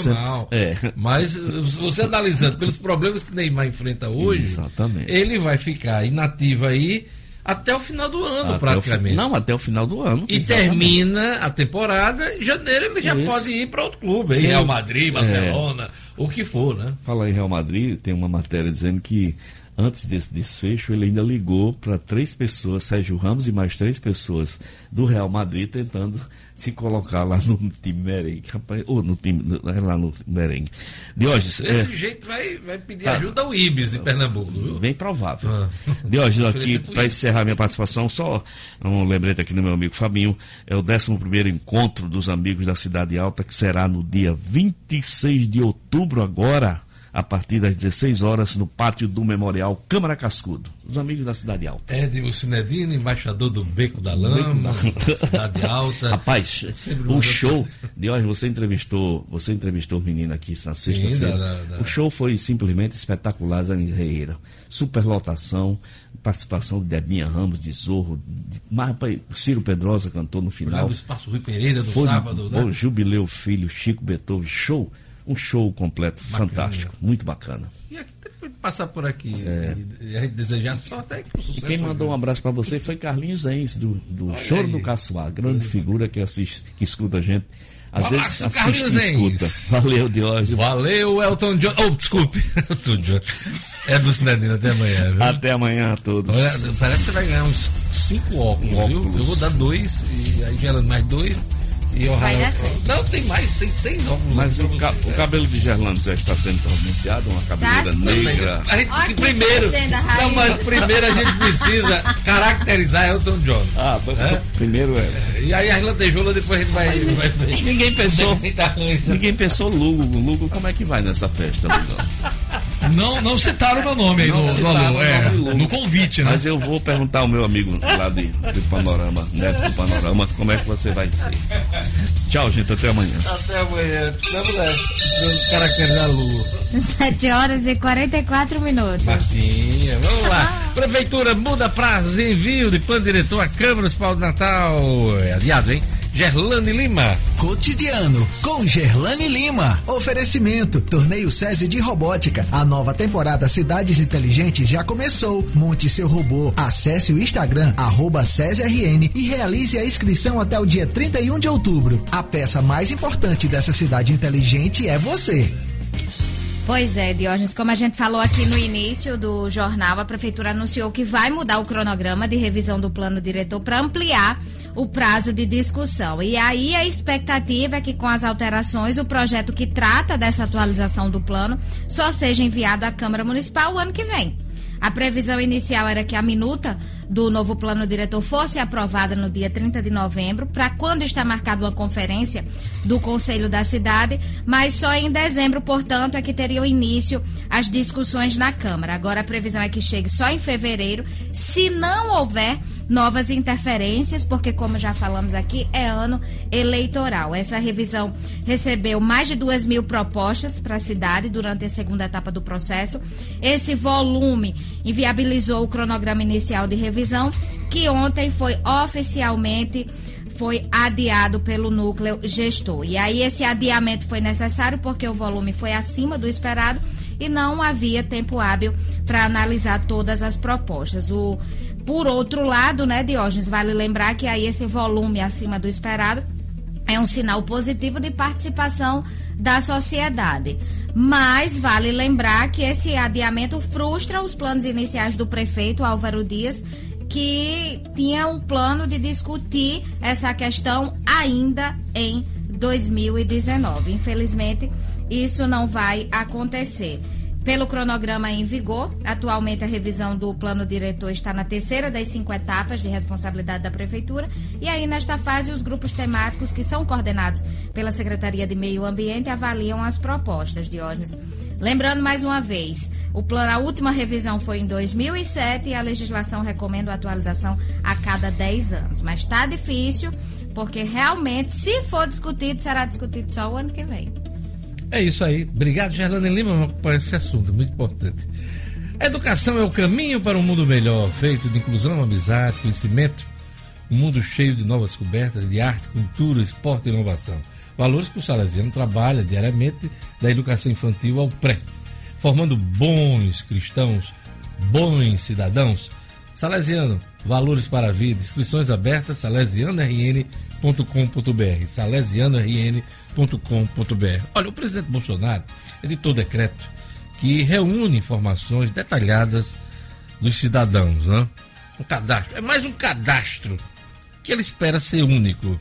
É. Mas você analisando pelos problemas que Neymar enfrenta hoje, Exatamente. ele vai ficar inativo aí até o final do ano, até praticamente. não, até o final do ano. E exatamente. termina a temporada, em janeiro ele já Isso. pode ir para outro clube, Sim. Real Madrid, Barcelona, é. o que for, né? Fala em Real Madrid, tem uma matéria dizendo que antes desse desfecho, ele ainda ligou para três pessoas, Sérgio Ramos e mais três pessoas do Real Madrid, tentando se colocar lá no time merengue, rapaz, ou no time, lá no merengue. Diógenes. Desse é, jeito vai, vai pedir tá, ajuda ao Ibis de Pernambuco, viu? Bem provável. Ah. Diógenes, aqui, para encerrar minha participação, só um lembrete aqui do meu amigo Fabinho, é o 11 encontro dos amigos da Cidade Alta, que será no dia 26 de outubro agora a partir das 16 horas no pátio do Memorial Câmara Cascudo. Os amigos da Cidade Alta. Edmo Cinedino, embaixador do Beco da Lama, Beco da... Cidade Alta. Rapaz, o show de hoje, você entrevistou, você entrevistou o menino aqui na sexta-feira. O show foi simplesmente espetacular, Zani Reira. Superlotação, participação de Debinha Ramos, de Zorro, de, mas, rapaz, Ciro Pedrosa cantou no final. Foi do Espaço Rui Pereira no sábado, né? O Jubileu Filho, Chico Beethoven, show um show completo, bacana. fantástico, muito bacana. E aqui, passar por aqui é. e, e desejar sorte é que o sucesso. E quem mandou um abraço para você foi Carlinhos Enz, do, do Choro aí. do Caçoar, grande Olha figura que assiste, que escuta a gente. Às vezes assiste e escuta. Valeu, Diógenes. Valeu, Elton John. Oh, desculpe. Elton John. É do Cinedino, até amanhã, viu? Até amanhã a todos. Olha, parece que você vai ganhar uns cinco óculos, óculos, viu? Eu vou dar dois, e aí gera mais dois E o Não, tem mais, tem seis óculos. Mas o, ca o, cabelo de Gerlando já está sendo providenciado, uma cabeleira tá negra. A gente, Olha primeiro. Não, mas primeiro a gente precisa caracterizar Elton John. Ah, é? primeiro é. E aí a lantejoula depois a gente vai. vai, vai ninguém pensou. ninguém pensou Lugo. Lugo, como é que vai nessa festa, Não, não citaram meu nome aí não no, no, é, no, convite, né? Mas eu vou perguntar ao meu amigo lá de, de Panorama, Neto do Panorama, como é que você vai ser. Tchau, gente. Até amanhã. Até amanhã. Vamos lá. Vamos caracterizar a lua. 7 horas e 44 minutos. Martinha, vamos lá. Prefeitura muda prazo envio de plano diretor à Câmara Municipal de Natal. É adiado, hein? Gerlane Lima. Cotidiano com Gerlane Lima. Oferecimento: Torneio SESI de Robótica. A nova temporada Cidades Inteligentes já começou. Monte seu robô. Acesse o Instagram arroba SESRN e realize a inscrição até o dia 31 de outubro. A peça mais importante dessa cidade inteligente é você. Pois é, Diógenes, como a gente falou aqui no início do jornal, a prefeitura anunciou que vai mudar o cronograma de revisão do plano diretor para ampliar o prazo de discussão. E aí a expectativa é que com as alterações o projeto que trata dessa atualização do plano só seja enviado à Câmara Municipal o ano que vem. A previsão inicial era que a minuta do novo plano diretor fosse aprovada no dia 30 de novembro, para quando está marcada uma conferência do Conselho da Cidade, mas só em dezembro, portanto, é que teriam início as discussões na Câmara. Agora a previsão é que chegue só em fevereiro, se não houver novas interferências, porque, como já falamos aqui, é ano eleitoral. Essa revisão recebeu mais de duas mil propostas para a cidade durante a segunda etapa do processo. Esse volume inviabilizou o cronograma inicial de revisão, que ontem foi oficialmente foi adiado pelo núcleo gestor. E aí esse adiamento foi necessário porque o volume foi acima do esperado e não havia tempo hábil para analisar todas as propostas. O por outro lado, né, Diógenes, vale lembrar que aí esse volume acima do esperado é um sinal positivo de participação da sociedade. Mas vale lembrar que esse adiamento frustra os planos iniciais do prefeito Álvaro Dias, que tinha um plano de discutir essa questão ainda em 2019. Infelizmente, isso não vai acontecer. Pelo cronograma em vigor, atualmente a revisão do plano diretor está na terceira das cinco etapas de responsabilidade da Prefeitura. E aí, nesta fase, os grupos temáticos que são coordenados pela Secretaria de Meio Ambiente avaliam as propostas, Diógenes. Lembrando mais uma vez, o plano, a última revisão foi em 2007 e a legislação recomenda a atualização a cada 10 anos. Mas está difícil, porque realmente, se for discutido, será discutido só o ano que vem. É isso aí. Obrigado, Gerlane Lima, por esse assunto, muito importante. Educação é o caminho para um mundo melhor, feito de inclusão, amizade, conhecimento, um mundo cheio de novas cobertas de arte, cultura, esporte e inovação. Valores que o Salesiano trabalha diariamente da educação infantil ao pré, formando bons cristãos, bons cidadãos. Salesiano, valores para a vida, inscrições abertas, salesianorn.com.br, salesianorn.com.br Olha, o presidente Bolsonaro editou decreto que reúne informações detalhadas dos cidadãos, né? Um cadastro, é mais um cadastro que ele espera ser único.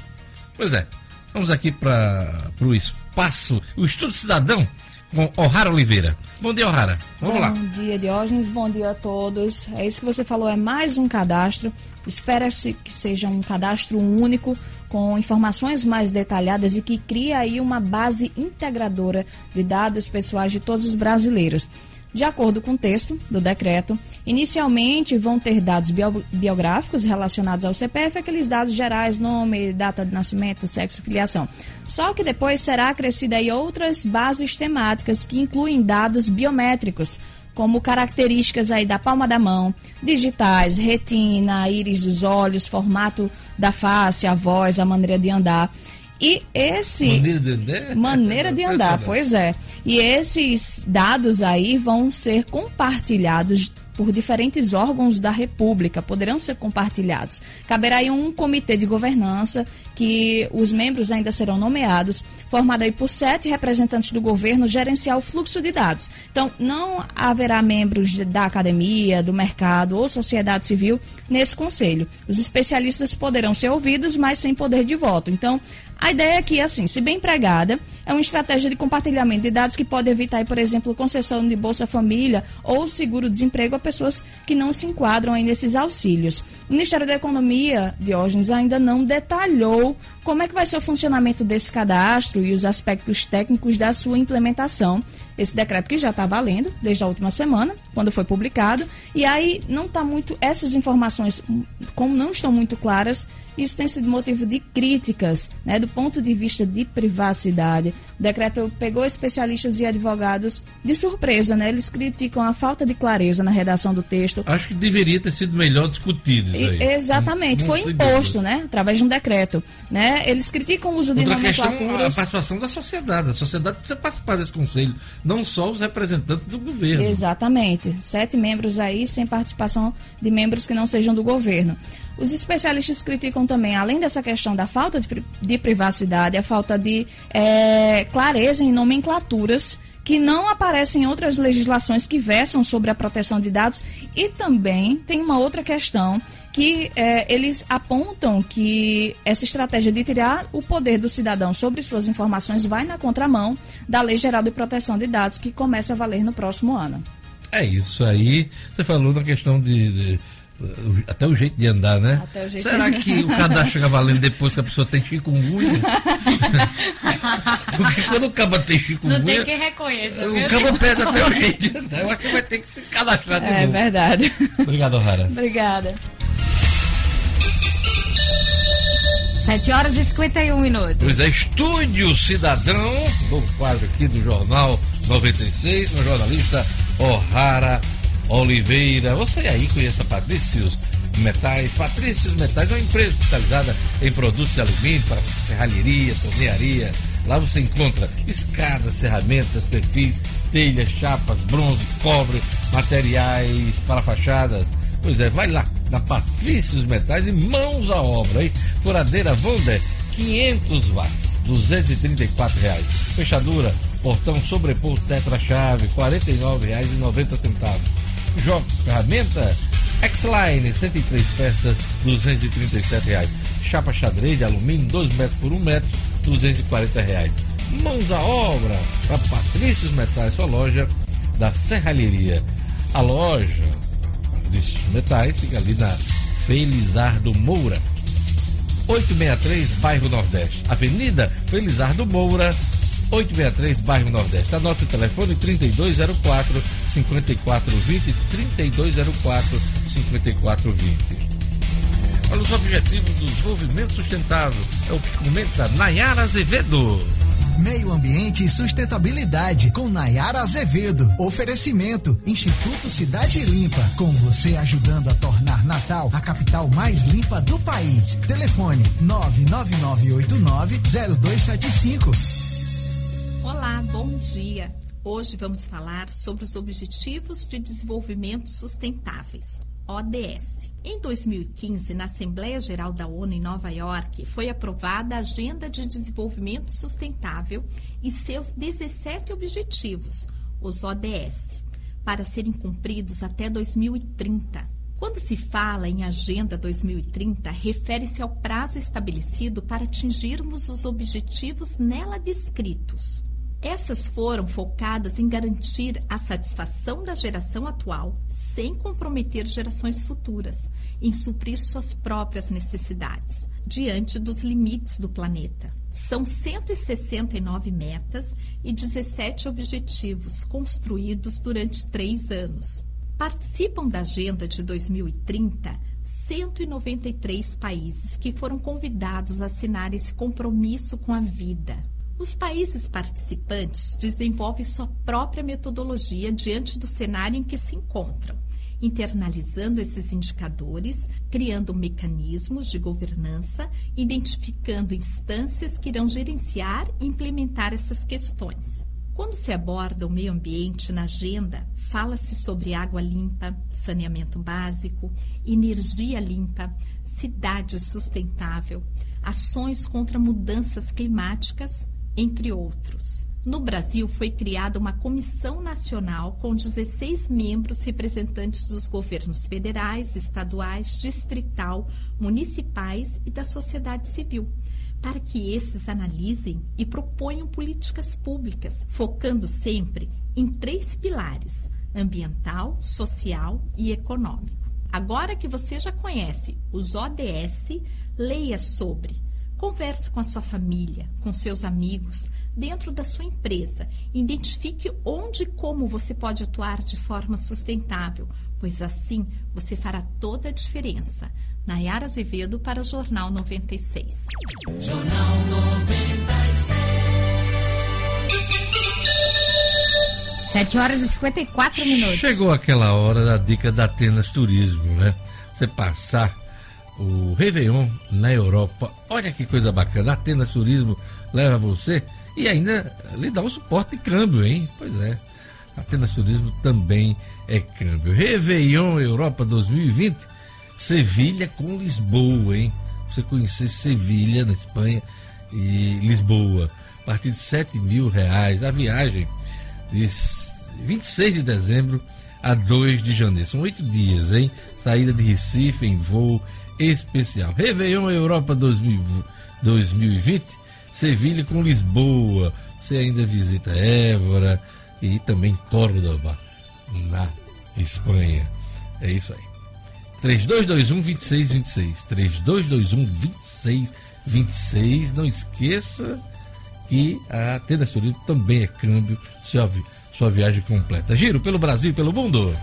Pois é, vamos aqui para o espaço, o Estudo Cidadão, com O'Hara Oliveira. Bom dia, O'Hara. Vamos bom lá. Bom dia, Diógenes. Bom dia a todos. É isso que você falou, é mais um cadastro. Espera-se que seja um cadastro único com informações mais detalhadas e que cria aí uma base integradora de dados pessoais de todos os brasileiros. De acordo com o texto do decreto, inicialmente vão ter dados bio, biográficos relacionados ao CPF, aqueles dados gerais, nome, data de nascimento, sexo, filiação. Só que depois será acrescida aí outras bases temáticas que incluem dados biométricos, como características aí da palma da mão, digitais, retina, íris dos olhos, formato da face, a voz, a maneira de andar. E esse. Maneira de andar? Maneira de andar, pois é. E esses dados aí vão ser compartilhados por diferentes órgãos da República, poderão ser compartilhados. Caberá aí um comitê de governança que os membros ainda serão nomeados, formado aí por sete representantes do governo, gerenciar o fluxo de dados. Então, não haverá membros da academia, do mercado ou sociedade civil nesse conselho. Os especialistas poderão ser ouvidos, mas sem poder de voto. Então, a ideia aqui é assim, se bem empregada, é uma estratégia de compartilhamento de dados que pode evitar, por exemplo, concessão de Bolsa Família ou seguro-desemprego a pessoas que não se enquadram aí nesses auxílios. O Ministério da Economia, Diógenes, ainda não detalhou como é que vai ser o funcionamento desse cadastro e os aspectos técnicos da sua implementação. Esse decreto que já está valendo desde a última semana, quando foi publicado, e aí não está muito, essas informações, como não estão muito claras, isso tem sido motivo de críticas, né, do ponto de vista de privacidade. O decreto pegou especialistas e advogados de surpresa, né? Eles criticam a falta de clareza na redação do texto. Acho que deveria ter sido melhor discutido isso aí. Exatamente, não, não foi imposto, né, através de um decreto, né? Eles criticam o uso de Outra nomenclaturas. Questão, a participação da sociedade. A sociedade precisa participar desse conselho, não só os representantes do governo. Exatamente. Sete membros aí sem participação de membros que não sejam do governo. Os especialistas criticam também, além dessa questão da falta de, de privacidade, a falta de é, clareza em nomenclaturas que não aparecem em outras legislações que versam sobre a proteção de dados. E também tem uma outra questão que é, eles apontam que essa estratégia de tirar o poder do cidadão sobre suas informações vai na contramão da Lei Geral de Proteção de Dados, que começa a valer no próximo ano. É isso aí. Você falou na questão de, de até o jeito de andar, né? Será que o cadastro chega valendo depois que a pessoa tem chikungunya? Porque quando o caba tem chikungunya. Não tem quem reconheça. O caba perde até o jeito de andar. Eu acho que vai ter que se cadastrar de é, novo. É verdade. Obrigado, Rara. Obrigada. 7 horas e 51 minutos. Pois é, Estúdio Cidadão, novo quadro aqui do Jornal 96, com a jornalista O'Hara Oliveira. Você aí conhece a Patrícios Metais? Patrícios Metais é uma empresa especializada em produtos de alumínio para serralheria, tornearia. Lá você encontra escadas, ferramentas, perfis, telhas, chapas, bronze, cobre, materiais para fachadas. Pois é, vai lá na Patrícios Metais e mãos à obra, hein? Furadeira Volder, 500 watts, 234 reais. Fechadura, portão sobreposto tetra-chave, R$ 49,90. Jogo, ferramenta X-Line, 103 peças, 237 reais. Chapa xadrez de alumínio, 2 metros por 1 metro, 240 reais. Mãos à obra para Patrícios Metais, sua loja da Serralheria. A loja Patrícios Metais fica ali na Felizardo Moura, 863, bairro Nordeste. Avenida Felizardo Moura, 863, bairro Nordeste. Anote o telefone 3204 5420 3204 5420. Olha os objetivos do desenvolvimento sustentável. É o que comenta Nayara Azevedo. Meio Ambiente e Sustentabilidade, com Nayara Azevedo. Oferecimento: Instituto Cidade Limpa. Com você ajudando a tornar Natal a capital mais limpa do país. Telefone: 999890275. Olá, bom dia. Hoje vamos falar sobre os Objetivos de Desenvolvimento Sustentáveis, ODS. Em 2015, na Assembleia Geral da ONU em Nova York, foi aprovada a Agenda de Desenvolvimento Sustentável e seus 17 objetivos, os ODS, para serem cumpridos até 2030. Quando se fala em Agenda 2030, refere-se ao prazo estabelecido para atingirmos os objetivos nela descritos. Essas foram focadas em garantir a satisfação da geração atual, sem comprometer gerações futuras, em suprir suas próprias necessidades, diante dos limites do planeta. São 169 metas e 17 objetivos construídos durante três anos. Participam da Agenda de 2030 193 países que foram convidados a assinar esse compromisso com a vida os países participantes desenvolvem sua própria metodologia diante do cenário em que se encontram, internalizando esses indicadores, criando mecanismos de governança, identificando instâncias que irão gerenciar e implementar essas questões. Quando se aborda o meio ambiente na agenda, fala-se sobre água limpa, saneamento básico, energia limpa, cidade sustentável, ações contra mudanças climáticas, entre outros. No Brasil, foi criada uma comissão nacional com 16 membros representantes dos governos federais, estaduais, distrital, municipais e da sociedade civil para que esses analisem e proponham políticas públicas, focando sempre em três pilares: ambiental, social e econômico. Agora que você já conhece os ODS, leia sobre. Converse com a sua família, com seus amigos, dentro da sua empresa. Identifique onde e como você pode atuar de forma sustentável, pois assim você fará toda a diferença. Nayara Azevedo para o Jornal 96. Jornal 96. 7 horas e 54 minutos. Chegou aquela hora da dica da Atenas Turismo, né? Você passar o Réveillon na Europa. Olha que coisa bacana. Atenas Turismo leva você e ainda lhe dá o suporte de câmbio, hein? Pois é. Atenas Turismo também é câmbio. Réveillon Europa 2020 Sevilha com Lisboa, hein? Você conhecer Sevilha na Espanha e Lisboa. A partir de 7 mil reais. A viagem de 26 de dezembro a 2 de janeiro. São oito dias, hein? Saída de Recife em voo especial. Réveillon Europa 2020. Sevilha com Lisboa. Você ainda visita Évora e também Córdoba, na Espanha. É isso aí. 3221 2626. 3221 2626. Não esqueça que a Tenda Turismo também é câmbio, sua, sua viagem completa. Giro pelo Brasil e pelo mundo.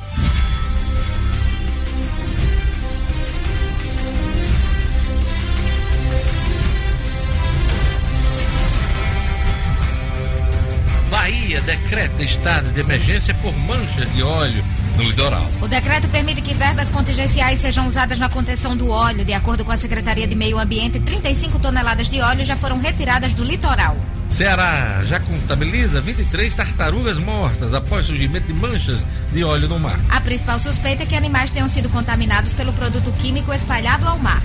Decreta estado de emergência por manchas de óleo no litoral. O decreto permite que verbas contingenciais sejam usadas na contenção do óleo. De acordo com a Secretaria de Meio Ambiente, 35 toneladas de óleo já foram retiradas do litoral. Ceará já contabiliza 23 tartarugas mortas após surgimento de manchas de óleo no mar. A principal suspeita é que animais tenham sido contaminados pelo produto químico espalhado ao mar.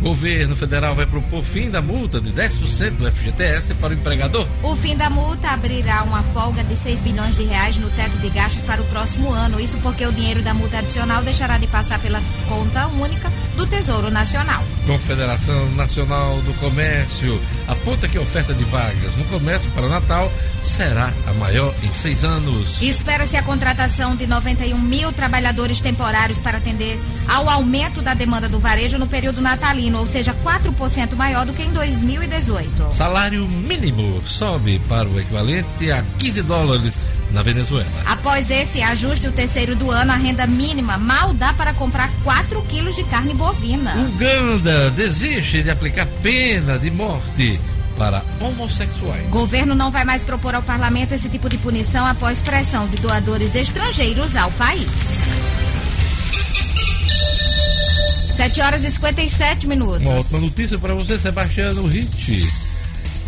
Governo federal vai propor fim da multa de 10% do FGTS para o empregador. O fim da multa abrirá uma folga de 6 bilhões de reais no teto de gastos para o próximo ano. Isso porque o dinheiro da multa adicional deixará de passar pela conta única do Tesouro Nacional. Confederação Nacional do Comércio aponta que a oferta de vagas no comércio para o Natal será a maior em seis anos. Espera-se a contratação de 91 mil trabalhadores temporários para atender ao aumento da demanda do varejo no período natalino, ou seja, 4% maior do que em 2018. Salário mínimo sobe para o equivalente a 15 dólares na Venezuela. Após esse ajuste, o terceiro do ano, a renda mínima mal dá para comprar 4 quilos de carne bovina. Uganda desiste de aplicar pena de morte para homossexuais. Governo não vai mais propor ao parlamento esse tipo de punição após pressão de doadores estrangeiros ao país. 7 horas e 57 minutos. Uma ótima notícia para você, Sebastiano Ritt.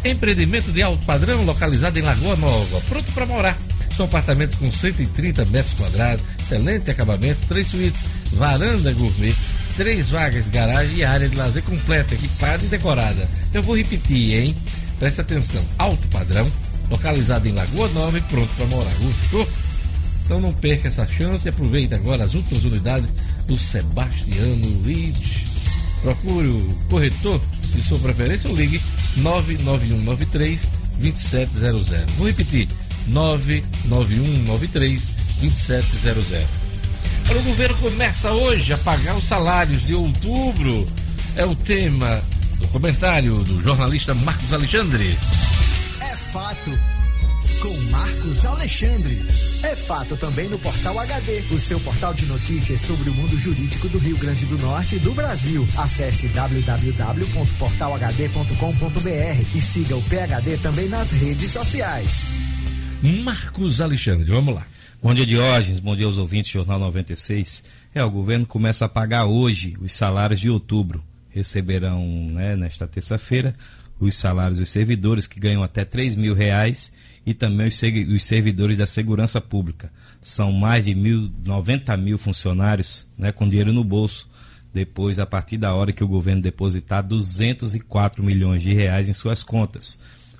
Empreendimento de alto padrão localizado em Lagoa Nova, pronto para morar. São apartamentos com 130 metros quadrados, excelente acabamento, três suítes, varanda gourmet, três vagas, garagem e área de lazer completa, equipada e decorada. Eu vou repetir, hein? Presta atenção. Alto padrão, localizado em Lagoa Nova e pronto para morar. Gostou? Então não perca essa chance e aproveite agora as últimas unidades do Sebastiano Ridge. Procure o corretor de sua preferência ou ligue 99193 2700. Vou repetir, 99193 2700. O governo começa hoje a pagar os salários de outubro. É o tema do comentário do jornalista Marcos Alexandre. É fato. Com Marcos Alexandre. É fato também no Portal HD, o seu portal de notícias sobre o mundo jurídico do Rio Grande do Norte e do Brasil. Acesse www.portalhd.com.br e siga o PHD também nas redes sociais. Marcos Alexandre, vamos lá. Bom dia, Diógenes. Bom dia aos ouvintes do Jornal 96. É, o governo começa a pagar hoje os salários de outubro. Receberão, né, nesta terça-feira, os salários dos servidores que ganham até 3 mil reais e também os, servidores da segurança pública. São mais de mil, 90 mil funcionários né, com dinheiro no bolso. Depois, a partir da hora que o governo depositar 204 milhões de reais em suas contas.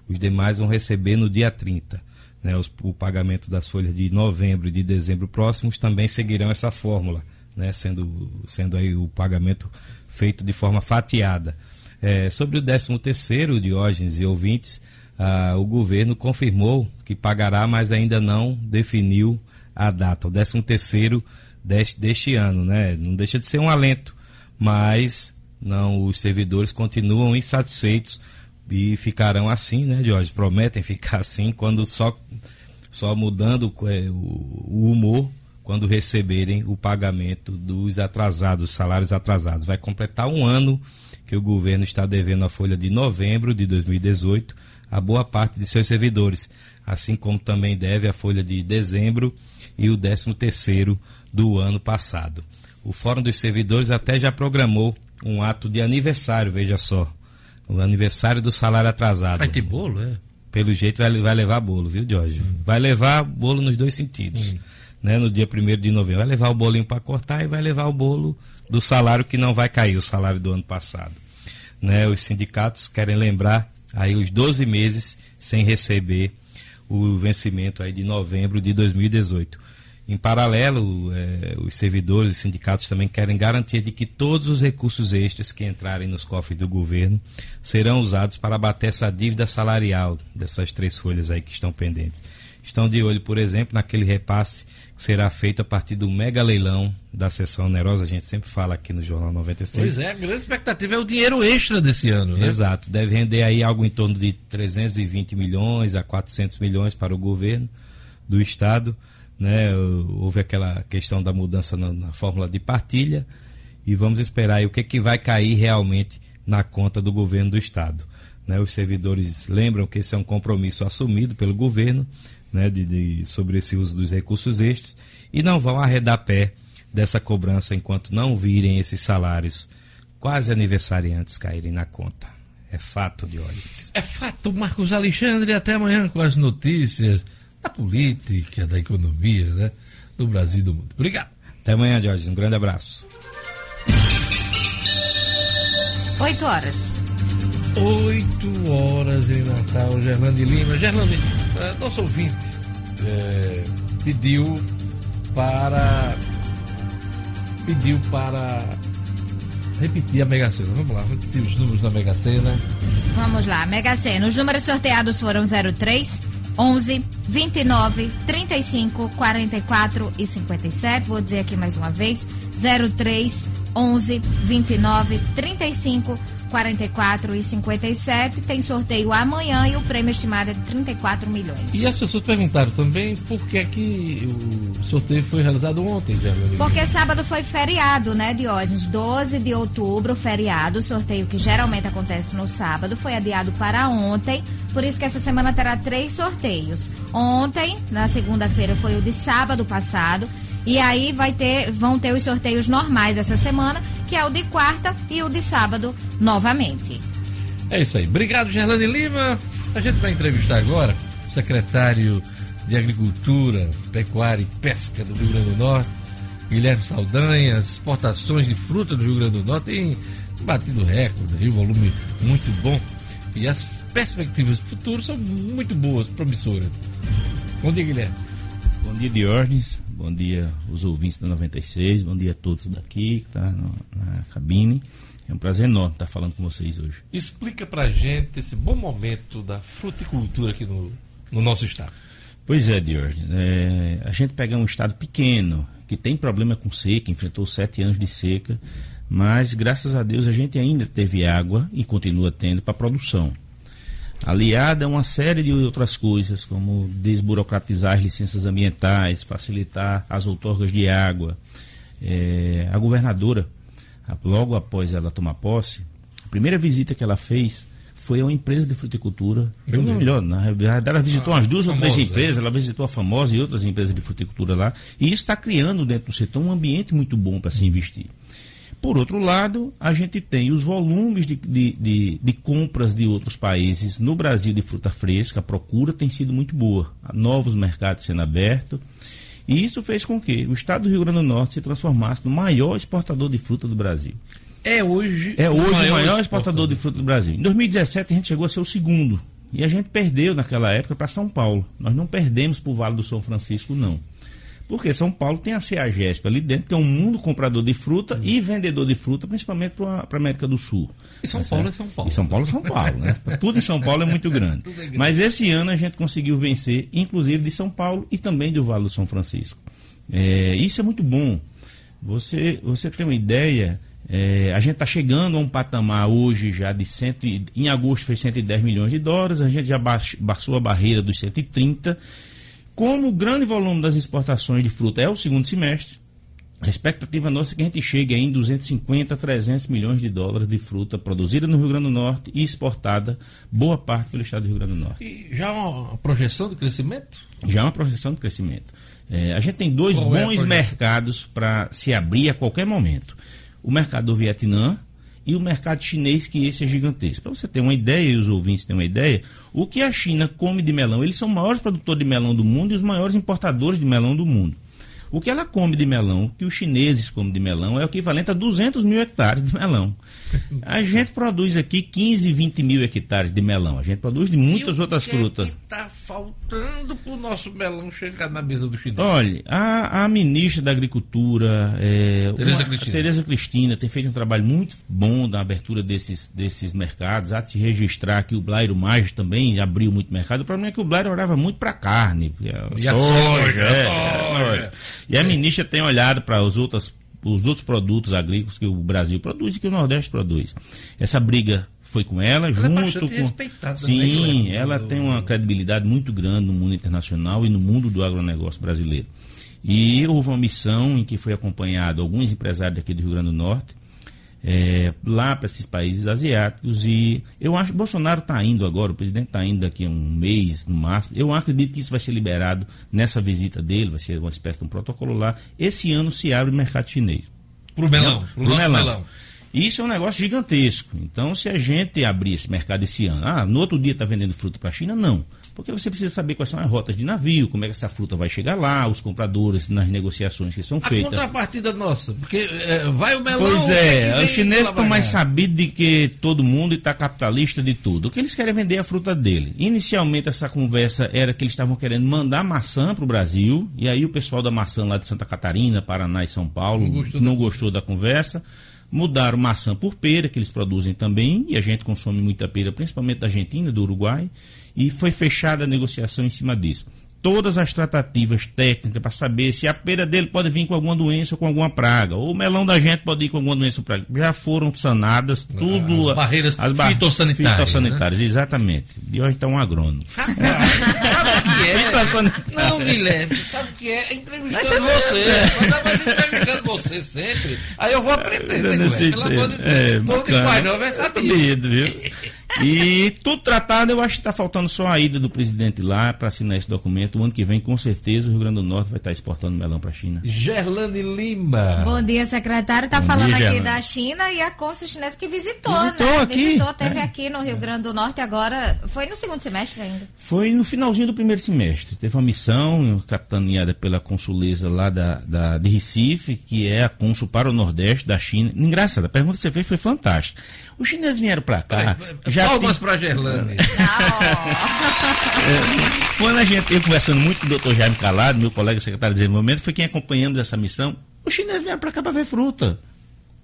Os demais vão receber no dia 30. Né, os, o pagamento das folhas de novembro e de dezembro próximos também seguirão essa fórmula, né, sendo, sendo aí o pagamento feito de forma fatiada. É, sobre o 13 terceiro, Diógenes e ouvintes, ah, o governo confirmou que pagará, mas ainda não definiu a data, o 13 terceiro deste, deste ano, né? Não deixa de ser um alento, mas não os servidores continuam insatisfeitos e ficarão assim, né, Jorge? Prometem ficar assim quando só só mudando é, o, o humor quando receberem o pagamento dos atrasados, salários atrasados. Vai completar um ano que o governo está devendo a folha de novembro de 2018 a boa parte de seus servidores, assim como também deve a folha de dezembro e o 13 terceiro do ano passado. O Fórum dos Servidores até já programou um ato de aniversário, veja só. O aniversário do salário atrasado. Vai ter bolo, é? Pelo jeito vai, vai levar bolo, viu, Jorge? Hum. Vai levar bolo nos dois sentidos. Hum. Né, no dia 1 de novembro. Vai levar o bolinho para cortar e vai levar o bolo do salário que não vai cair, o salário do ano passado né, os sindicatos querem lembrar aí os 12 meses sem receber o vencimento aí de novembro de 2018. Em paralelo, é, os servidores e sindicatos também querem garantir de que todos os recursos extras que entrarem nos cofres do governo serão usados para abater essa dívida salarial dessas três folhas aí que estão pendentes. Estão de olho, por exemplo, naquele repasse será feito a partir do mega leilão da sessão onerosa. A gente sempre fala aqui no Jornal 96. Pois é, a grande expectativa é o dinheiro extra desse ano, né? Exato. Deve render aí algo em torno de 320 milhões a 400 milhões para o governo do Estado. Né? Houve aquela questão da mudança na, na fórmula de partilha e vamos esperar o que, é que vai cair realmente na conta do governo do Estado. Né? Os servidores lembram que esse é um compromisso assumido pelo governo né, de, de, sobre esse uso dos recursos extras e não vão arredar pé dessa cobrança enquanto não virem esses salários quase aniversariantes caírem na conta. É fato, olhos. É fato, Marcos Alexandre. Até amanhã com as notícias da política, da economia, né? Do Brasil e do mundo. Obrigado. Até amanhã, Jorge. Um grande abraço. 8 horas. 8 horas em Natal, Gerlande Lima. Gerlande, é, nosso ouvinte é, pediu para pediu para repetir a Mega Sena. Vamos lá, repetir os números da Mega Sena. Vamos lá, Mega Sena. Os números sorteados foram 03, 11, 29, 35, 44 e 57. Vou dizer aqui mais uma vez: 03, 11, 29, 35, 44 e 57. Tem sorteio amanhã e o prêmio estimado é de 34 milhões. E as pessoas perguntaram também por que é que o sorteio foi realizado ontem, já, Porque sábado foi feriado, né, Diógenes? 12 de outubro, feriado. O sorteio que geralmente acontece no sábado foi adiado para ontem. Por isso que essa semana terá três sorteios. Ontem, na segunda-feira, foi o de sábado passado. E aí vai ter, vão ter os sorteios normais essa semana que é o de quarta e o de sábado novamente. É isso aí. Obrigado, Gerlane Lima. A gente vai entrevistar agora o secretário de Agricultura, Pecuária e Pesca do Rio Grande do Norte, Guilherme Saldanha. Exportações de fruta do Rio Grande do Norte têm batido recorde, um volume muito bom. E as perspectivas futuras são muito boas, promissoras. Bom dia, Guilherme. Bom dia, Diógenes. Bom dia os ouvintes da 96, bom dia a todos daqui que está na cabine. É um prazer enorme estar falando com vocês hoje. Explica pra gente esse bom momento da fruticultura aqui no, no nosso estado. Pois é, Diógenes. É, a gente pega um estado pequeno, que tem problema com seca, enfrentou sete anos de seca, mas graças a Deus a gente ainda teve água e continua tendo para produção aliada a uma série de outras coisas, como desburocratizar as licenças ambientais, facilitar as outorgas de água. É, a governadora, logo após ela tomar posse, a primeira visita que ela fez foi a uma empresa de fruticultura. Ou melhor, na realidade, ela visitou ah, umas duas ou três é. empresas, ela visitou a famosa e outras empresas de fruticultura lá, e isso está criando dentro do setor um ambiente muito bom para se investir. Por outro lado, a gente tem os volumes de, de, de, de, compras de outros países no Brasil de fruta fresca, a procura tem sido muito boa, novos mercados sendo abertos, e isso fez com que o estado do Rio Grande do Norte se transformasse no maior exportador de fruta do Brasil. É hoje, é hoje o maior, o maior exportador de fruta do Brasil. Em 2017 a gente chegou a ser o segundo, e a gente perdeu naquela época para São Paulo. Nós não perdemos para o Vale do São Francisco, não. Porque São Paulo tem a CEAGESP ali dentro, que é um mundo comprador de fruta hum. e vendedor de fruta, principalmente para a América do Sul. E São Paulo certo? é São Paulo. E São Paulo é São Paulo, né? Tudo em São Paulo é muito grande. é grande. Mas esse ano a gente conseguiu vencer, inclusive de São Paulo e também do Vale do São Francisco. É, isso é muito bom. Você, você tem uma ideia, é, a gente está chegando a um patamar hoje já de cento, em agosto foi 110 milhões de dólares, a gente já baixou a barreira dos 130 como o grande volume das exportações de fruta é o segundo semestre, a expectativa nossa é que a gente chegue em 250 a 300 milhões de dólares de fruta produzida no Rio Grande do Norte e exportada, boa parte pelo estado do Rio Grande do Norte. E já uma projeção de crescimento? Já uma projeção de crescimento. É, a gente tem dois Qual é bons é mercados para se abrir a qualquer momento. O mercado do Vietnã, e o mercado chinês, que esse é gigantesco. Para você ter uma ideia, e os ouvintes terem uma ideia, o que a China come de melão? Eles são os maiores produtores de melão do mundo e os maiores importadores de melão do mundo. O que ela come de melão, o que os chineses comem de melão, é o equivalente a 200 mil hectares de melão. A gente produz aqui 15, 20 mil hectares de melão. A gente produz de muitas outras que frutas. O que está faltando para o nosso melão chegar na mesa do chinês? Olha, a, a ministra da Agricultura, é, Tereza, uma, Cristina. Tereza Cristina, tem feito um trabalho muito bom na abertura desses, desses mercados. Há de se registrar que o Blairo Mais também abriu muito mercado. O problema é que o Blairo olhava muito para carne. E a soja, é, soja. E a ministra tem olhado para os outros, os outros produtos agrícolas que o Brasil produz e que o Nordeste produz. Essa briga foi com ela, ela é junto é com. Sim, ela tem uma credibilidade muito grande no mundo internacional e no mundo do agronegócio brasileiro. E houve uma missão em que foi acompanhado alguns empresários aqui do Rio Grande do Norte, é, lá para esses países asiáticos e eu acho que Bolsonaro está indo agora, o presidente está indo daqui a um mês no máximo. Eu acredito que isso vai ser liberado nessa visita dele, vai ser uma espécie de um protocolo lá. Esse ano se abre o mercado chinês. Para o melão. Para o melão. melão. Isso é um negócio gigantesco. Então, se a gente abrir esse mercado esse ano, ah, no outro dia está vendendo fruta para a China? Não. Porque você precisa saber quais são as rotas de navio, como é que essa fruta vai chegar lá, os compradores nas negociações que são feitas. A contrapartida nossa, porque é, vai o melão... Pois é, os chineses estão mais sabidos de que todo mundo está capitalista de tudo. O que eles querem é vender a fruta dele. Inicialmente essa conversa era que eles estavam querendo mandar maçã para o Brasil, e aí o pessoal da maçã lá de Santa Catarina, Paraná e São Paulo não gostou, não da... gostou da conversa mudaram maçã por pera, que eles produzem também, e a gente consome muita pera, principalmente da Argentina, do Uruguai e foi fechada a negociação em cima disso. Todas as tratativas técnicas para saber se a pera dele pode vir com alguma doença ou com alguma praga, ou o melão da gente pode ir com alguma doença ou praga, já foram sanadas, tudo. As barreiras as bar fitossanitárias. Fitossanitárias, né? exatamente. E hoje está um agrônomo. sabe o que é? Não, Guilherme, sabe o que é? Entrevistando você. Mas entrevistando você sempre. Aí eu vou aprendendo, né, Pelo amor de Deus. É, Povo de pai não vai saber. viu? E tudo tratado, eu acho que está faltando só a ida do presidente lá para assinar esse documento. O ano que vem, com certeza, o Rio Grande do Norte vai estar tá exportando melão para a China. Gerlane Lima. Bom dia, secretário. Está falando dia, aqui da China e a cônsul chinesa que visitou, visitou né? Aqui, visitou, teve é. aqui no Rio Grande do Norte agora. Foi no segundo semestre ainda? Foi no finalzinho do primeiro semestre. Teve uma missão capitaneada pela consuleza lá da, da, de Recife, que é a cônsul para o Nordeste da China. Engraçado, a pergunta que você fez foi fantástica. Os chineses vieram para cá. já palmas tem... para Gerlane. é, quando a gente, eu conversando muito com o doutor Jaime Calado, meu colega secretário de desenvolvimento, foi quem acompanhamos essa missão. Os chineses vieram para cá para ver fruta.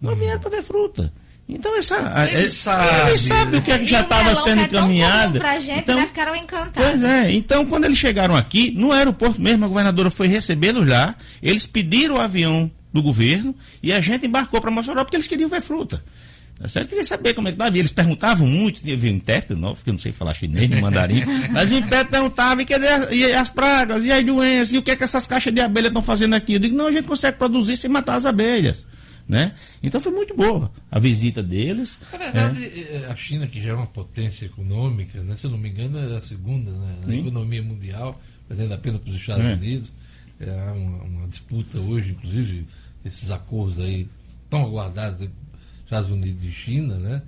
Não hum. vieram para ver fruta. Então essa, ele, sabe, ele sabe o que, é que já estava sendo é encaminhado. Pra gente, então, né? ficaram encantados. Pois é, então quando eles chegaram aqui, no aeroporto mesmo, a governadora foi recebê-los lá, eles pediram o avião do governo e a gente embarcou para Mossoró porque eles queriam ver fruta. Tá certo? Queria saber como é que estava. Eles perguntavam muito, tinha um intérprete novo, porque eu não sei falar chinês nem mandarim, mas o intérprete perguntava e, cadê, e as pragas, e as doenças, e o que é que essas caixas de abelha estão fazendo aqui? Eu digo, não, a gente consegue produzir sem matar as abelhas. Né? Então foi muito boa a visita deles. Na verdade, é. a China, que já é uma potência econômica, né? se eu não me engano, é a segunda né? na economia mundial, fazendo apenas para os Estados é. Unidos. É uma, uma disputa hoje, inclusive, esses acordos aí tão aguardadas entre Estados Unidos e China, né?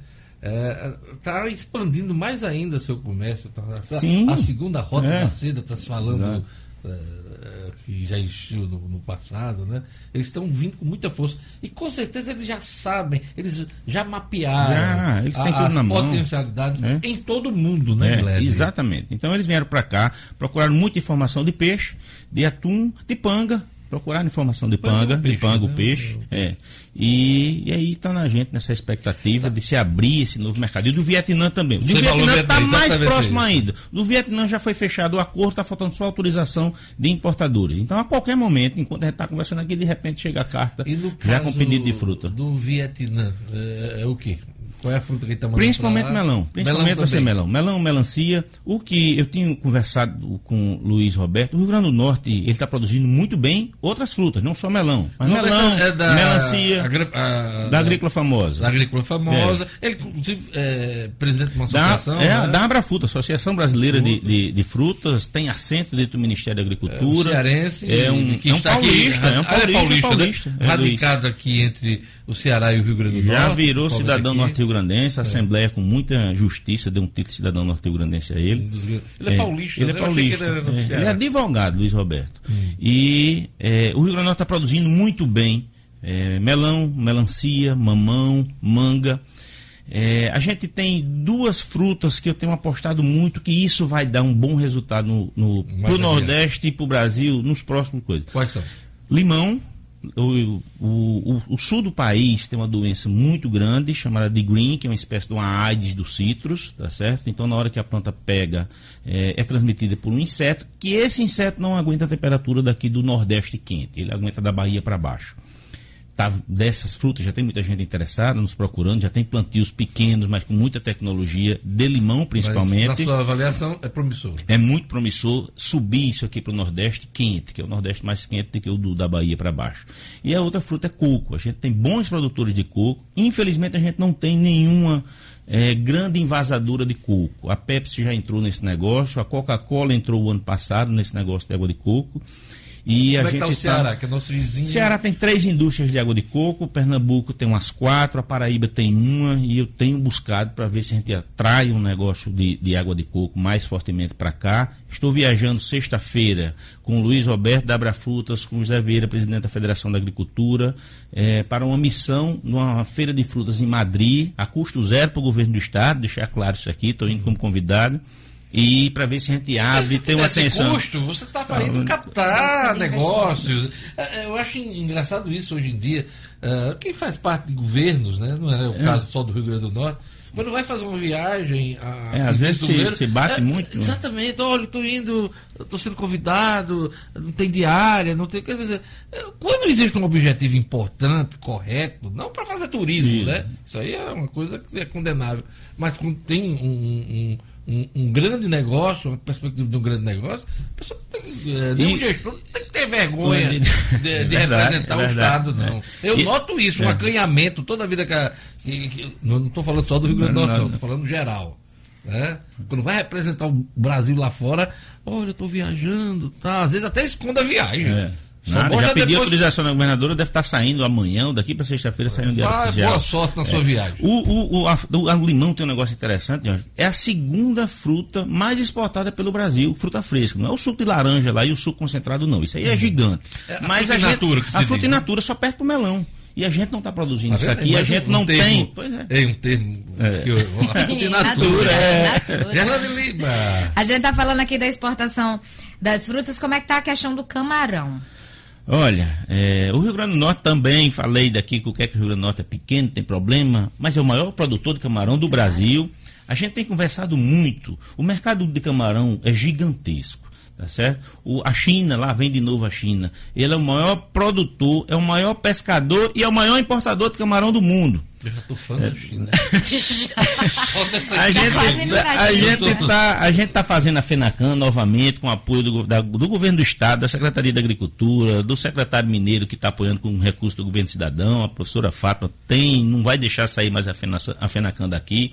Está é, expandindo mais ainda seu comércio. Tá, Sim. A segunda rota é. da seda está se falando é, que já existiu no, no, passado, né? Eles estão vindo com muita força. E com certeza eles já sabem, eles já mapearam já, eles têm a, as potencialidades é. em todo o mundo, né, é, Exatamente. Então eles vieram para cá, procuraram muita informação de peixe, de atum, de panga, procurar informação de panga, de panga o né? peixe. É. E, e aí está na gente nessa expectativa de se abrir esse novo mercado. E do Vietnã também. O do Vietnã está mais próximo ainda. Do Vietnã já foi fechado o acordo, está faltando só autorização de importadores. Então, a qualquer momento, enquanto a gente está conversando aqui, de repente chega a carta já com pedido de fruta. Do Vietnã, é, é o quê? Qual é a fruta que ele está mandando Principalmente melão. Principalmente melão vai ser melão. Melão, melancia. O que eu tinha conversado com o Luiz Roberto, o Rio Grande do Norte, ele está produzindo muito bem outras frutas, não só melão. Mas não, melão, é da, melancia, a, a, da agrícola famosa. Da agrícola famosa. É. Ele, inclusive, é presidente de uma associação. Da, é, né? da Abrafruta, Associação Brasileira de, de, de, Frutas, tem assento dentro do Ministério da Agricultura. É, um cearense. É um, é um paulista, aqui, é um paulista. É paulista, paulista né? Radicado aqui entre o Ceará e o Rio Grande do Norte. Já virou cidadão norte-rio-grandense, a é. Assembleia com muita justiça deu um título de cidadão norte-rio-grandense a ele. Ele é, é paulista, ele é paulista. Ele, é, ele, é, advogado, Luiz Roberto. Hum. E é, o Rio Grande do Norte está produzindo muito bem melão, melancia, mamão, manga. É, a gente tem duas frutas que eu tenho apostado muito que isso vai dar um bom resultado no, no pro Nordeste e pro Brasil nos próximos coisas. Quais são? Limão, o, o, o, sul do país tem uma doença muito grande chamada de green, que é uma espécie de uma AIDS dos citros, tá certo? Então, na hora que a planta pega, é, é, transmitida por um inseto, que esse inseto não aguenta a temperatura daqui do Nordeste quente, ele aguenta da Bahia para baixo tá, dessas frutas, já tem muita gente interessada, nos procurando, já tem plantios pequenos, mas com muita tecnologia, de limão principalmente. Mas, na sua avaliação é promissor? É muito promissor subir isso aqui para o Nordeste quente, que é o Nordeste mais quente do que o do, da Bahia para baixo. E a outra fruta é coco. A gente tem bons produtores de coco. Infelizmente a gente não tem nenhuma é, grande invasadora de coco. A Pepsi já entrou nesse negócio, a Coca-Cola entrou o ano passado nesse negócio de água de coco. E Como a é gente que tá o Ceará, tá... que é nosso vizinho? Ceará tem três indústrias de água de coco, Pernambuco tem umas quatro, a Paraíba tem uma, e eu tenho buscado para ver se a gente atrai um negócio de, de água de coco mais fortemente para cá. Estou viajando sexta-feira com o Luiz Roberto da Frutas, com o José Vieira, presidente da Federação da Agricultura, é, para uma missão numa feira de frutas em Madrid, a custo zero para o governo do estado, deixar claro isso aqui, estou indo como convidado e para ver se a gente abre, tem uma atenção. custo, você está fazendo captar negócios. É, é, eu acho engraçado isso hoje em dia. Uh, quem faz parte de governos, né? não é o é. caso só do Rio Grande do Norte, quando vai fazer uma viagem a é, às vezes se, se, bate é, muito. Né? Exatamente, olha, estou indo, estou sendo convidado, não tem diária, não tem. Quer dizer, quando existe um objetivo importante, correto, não para fazer turismo, Sim. né? Isso aí é uma coisa que é condenável. Mas quando tem um, um um, um, grande negócio, uma perspectiva de um grande negócio, a pessoa tem, é, e, gestor não tem que ter vergonha de, de, de verdade, representar é o Estado, não. Eu e, noto isso, um é. acanhamento toda a vida que, a, que, que não estou falando só do Rio Grande do Norte, não, estou falando geral. Né? Quando vai representar o Brasil lá fora, olha, eu estou viajando, tá? às vezes até esconde a viagem. É. Nada, já pediu depois... autorização da governadora, deve estar saindo amanhã, ou daqui para sexta-feira saindo de ah, Boa sorte na sua é. viagem. O, o, o, a, o, limão tem um negócio interessante, é a segunda fruta mais exportada pelo Brasil, fruta fresca. Não é o suco de laranja lá e o suco concentrado, não. Isso aí é uhum. gigante. É, a Mas a, gente, natura a fruta in natura só perto do melão. E a gente não está produzindo tá isso aqui, a gente um não termo, tem. Pois é. É um termo. É. Que eu, a natura. É. Fernando Lima. A gente está falando aqui da exportação das frutas. Como é que está a questão do camarão? Olha, é, o Rio Grande do Norte também, falei daqui que o é que o Rio Grande do Norte é pequeno, tem problema, mas é o maior produtor de camarão do Brasil. A gente tem conversado muito. O mercado de camarão é gigantesco. Tá certo? O, a China, lá vem de novo a China. Ele é o maior produtor, é o maior pescador e é o maior importador de camarão do mundo. Eu já tô fã é. da China. a gente, a, gente tá, a gente tá fazendo a FENACAN novamente com apoio do, da, do governo do estado, da Secretaria da Agricultura, do secretário mineiro que está apoiando com recurso do governo cidadão, a professora Fátima tem, não vai deixar sair mais a, FENA, a FENACAN daqui.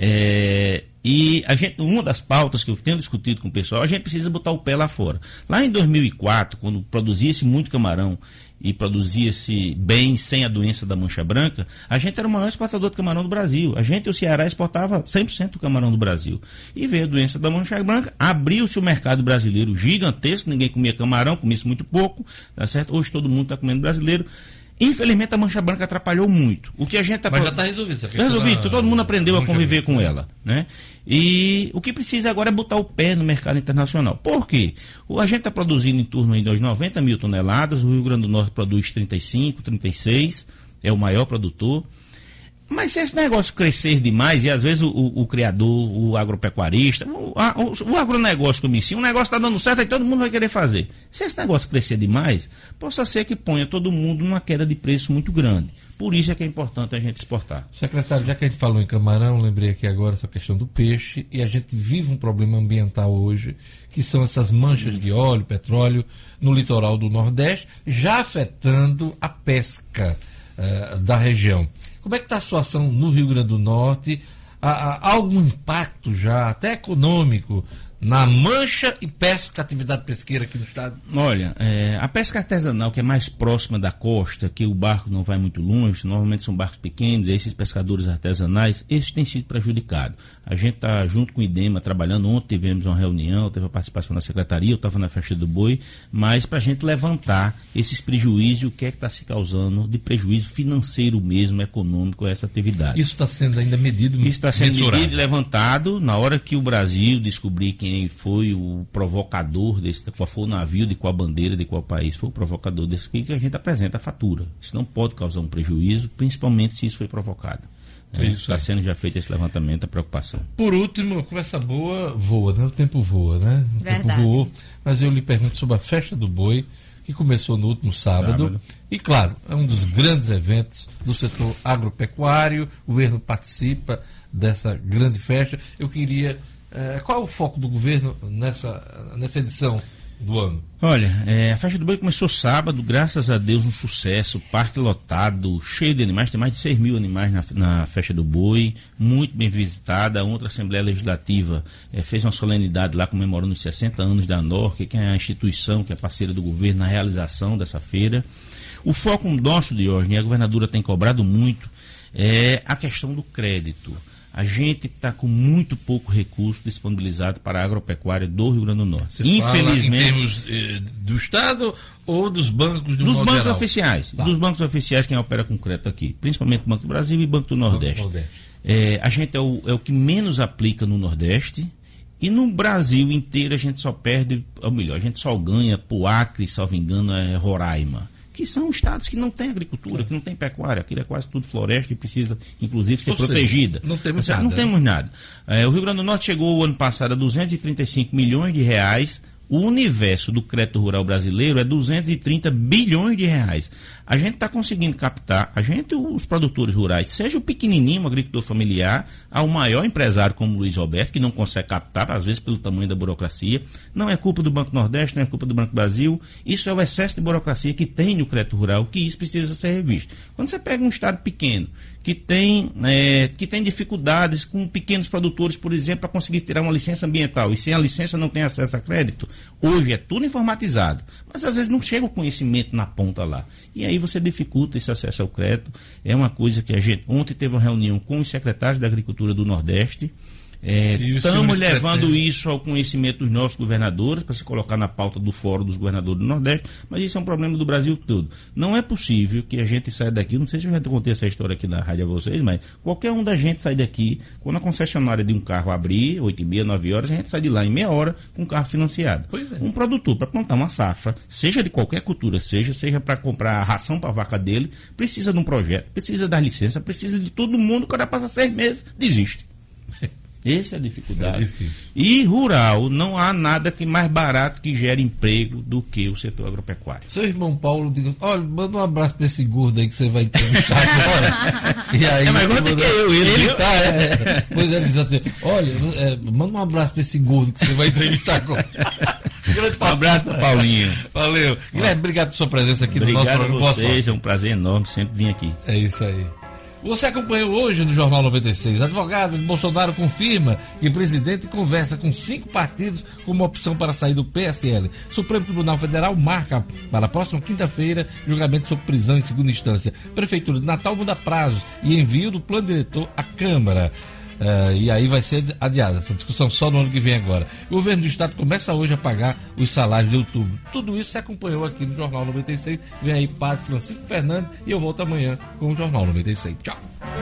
É, E a gente, uma das pautas que eu tenho discutido com o pessoal, a gente precisa botar o pé lá fora. Lá em 2004, quando produzia-se muito camarão e produzia-se bem sem a doença da mancha branca, a gente era o maior exportador de camarão do Brasil. A gente, o Ceará, exportava 100% do camarão do Brasil. E veio a doença da mancha branca, abriu-se o mercado brasileiro gigantesco, ninguém comia camarão, comia muito pouco, tá certo? Hoje todo mundo está comendo brasileiro. Infelizmente a mancha branca atrapalhou muito. O que a gente tá Mas já está resolvido. Essa questão resolvido, da- todo mundo aprendeu a conviver com ela, né? E o que precisa agora é botar o pé no mercado internacional. Por quê? O- A gente está produzindo em torno de 90 mil toneladas, o Rio Grande do Norte produz 35, 36, é o maior produtor. Mas se esse negócio crescer demais, e às vezes o, o- o criador, o agropecuarista, o, a- o- o agronegócio como em si, o negócio está dando certo, aí todo mundo vai querer fazer. Se esse negócio crescer demais, possa ser que ponha todo mundo numa queda de preço muito grande. Por isso é que é importante a gente exportar. Secretário, já que a gente falou em camarão, lembrei aqui agora essa questão do peixe, e a gente vive um problema ambiental hoje, que são essas manchas de óleo, petróleo, no litoral do Nordeste, já afetando a pesca eh, da região. Como é que está a situação no Rio Grande do Norte? Há, há algum impacto já, até econômico, na mancha e pesca, atividade pesqueira aqui no estado? Olha, é, a pesca artesanal que é mais próxima da costa, que o barco não vai muito longe, normalmente são barcos pequenos, esses pescadores artesanais, esses têm sido prejudicados. A gente está junto com o IDEMA trabalhando, ontem tivemos uma reunião, teve a participação da secretaria, eu estava na festa do boi, mas para a gente levantar esses prejuízos, o que é que está se causando de prejuízo financeiro mesmo, econômico a essa atividade. Isso está sendo ainda medido Isso está sendo medido e levantado na hora que o Brasil descobrir quem foi o provocador desse, qual foi o navio, de qual bandeira, de qual país foi o provocador desse que a gente apresenta a fatura. Isso não pode causar um prejuízo, principalmente se isso foi provocado. Está aí. sendo já feito esse levantamento, a preocupação. Por último, a conversa boa voa, né? O tempo voa, né? O Verdade. tempo voou. Mas eu lhe pergunto sobre a festa do boi, que começou no último sábado. Sábado. E, claro, é um dos grandes eventos do setor agropecuário. O governo participa dessa grande festa. Eu queria. Eh, qual é o foco do governo nessa, nessa edição do ano? Olha, é, a festa do boi começou sábado, graças a Deus, um sucesso, parque lotado, cheio de animais, tem mais de 6 mil animais na, na festa do boi, muito bem visitada. Outra Assembleia Legislativa é, fez uma solenidade lá comemorando os 60 anos da NORC, que é a instituição que é parceira do governo na realização dessa feira. O foco nosso, Diógenes, e a governadora tem cobrado muito, é a questão do crédito. A gente está com muito pouco recurso disponibilizado para a agropecuária do Rio Grande do Norte. Você fala Infelizmente. em termos eh, do Estado ou dos bancos do Dos bancos geral? oficiais. Tá. Dos bancos oficiais quem opera com crédito aqui. Principalmente o Banco do Brasil e Banco do Nordeste. Nordeste. É, a gente é o, é o que menos aplica no Nordeste. E no Brasil inteiro a gente só perde, ou melhor, a gente só ganha por Acre, salvo engano, é Roraima. Que são estados que não têm agricultura, que não têm pecuária. Aquilo é quase tudo floresta e precisa, inclusive, ser Ou seja, protegida. não temos certo? nada, Não né? temos nada. É, o Rio Grande do Norte chegou o ano passado a 235 milhões de reais. O universo do crédito rural brasileiro é 230 bilhões de reais. A gente está conseguindo captar, a gente, os produtores rurais, seja o pequenininho, o agricultor familiar, ao maior empresário como Luiz Roberto, que não consegue captar, às vezes pelo tamanho da burocracia. Não é culpa do Banco Nordeste, não é culpa do Banco Brasil. Isso é o excesso de burocracia que tem no crédito rural, que isso precisa ser revisto. Quando você pega um estado pequeno, que tem, é, que tem dificuldades com pequenos produtores, por exemplo, para conseguir tirar uma licença ambiental, e sem a licença não tem acesso a crédito, hoje é tudo informatizado, mas às vezes não chega o conhecimento na ponta lá. E aí você dificulta esse acesso ao crédito. É uma coisa que a gente. Ontem teve uma reunião com os secretários da Agricultura do Nordeste. Os Estamos senhores levando isso ao conhecimento dos nossos governadores, para se colocar na pauta do Fórum dos Governadores do Nordeste, mas isso é um problema do Brasil todo. Não é possível que a gente saia daqui, não sei se eu já contei essa história aqui na rádio a vocês, mas qualquer um da gente sai daqui, quando a concessionária de um carro abrir, 8 e meia, 9 horas, a gente sai de lá em meia hora com o carro financiado. Pois é. Um produtor, para plantar uma safra, seja de qualquer cultura, seja, seja para comprar a ração para a vaca dele, precisa de um projeto, precisa da licença, precisa de todo mundo, o cara passa seis meses, desiste. Essa é a dificuldade. É. E rural, não há nada que mais barato que gere emprego do que o setor agropecuário. Seu irmão Paulo diga, olha, manda um abraço pra esse gordo aí que você vai entrevistar agora. e aí, É mais gordo que eu, ele, ele tá, é. Pois é, ele diz assim, olha, é, manda um abraço pra esse gordo que você vai entrevistar agora. Um abraço para Paulinho. Valeu. Guilherme, obrigado por sua presença aqui no Obrigado a nosso programa. Boa vocês, sorte. é um prazer enorme sempre vir aqui. É isso aí. Você acompanhou hoje no Jornal 96. Advogado de Bolsonaro confirma que presidente conversa com cinco partidos como opção para sair do PSL. Supremo Tribunal Federal marca para a próxima quinta-feira julgamento sobre prisão em segunda instância. Prefeitura de Natal muda prazos e envio do plano diretor à Câmara. Uh, e aí vai ser adiada essa discussão só no ano que vem agora. O governo do estado começa hoje a pagar os salários de outubro. Tudo isso se acompanhou aqui no Jornal 96. Vem aí Padre Francisco Fernandes e eu volto amanhã com o Jornal 96. Tchau.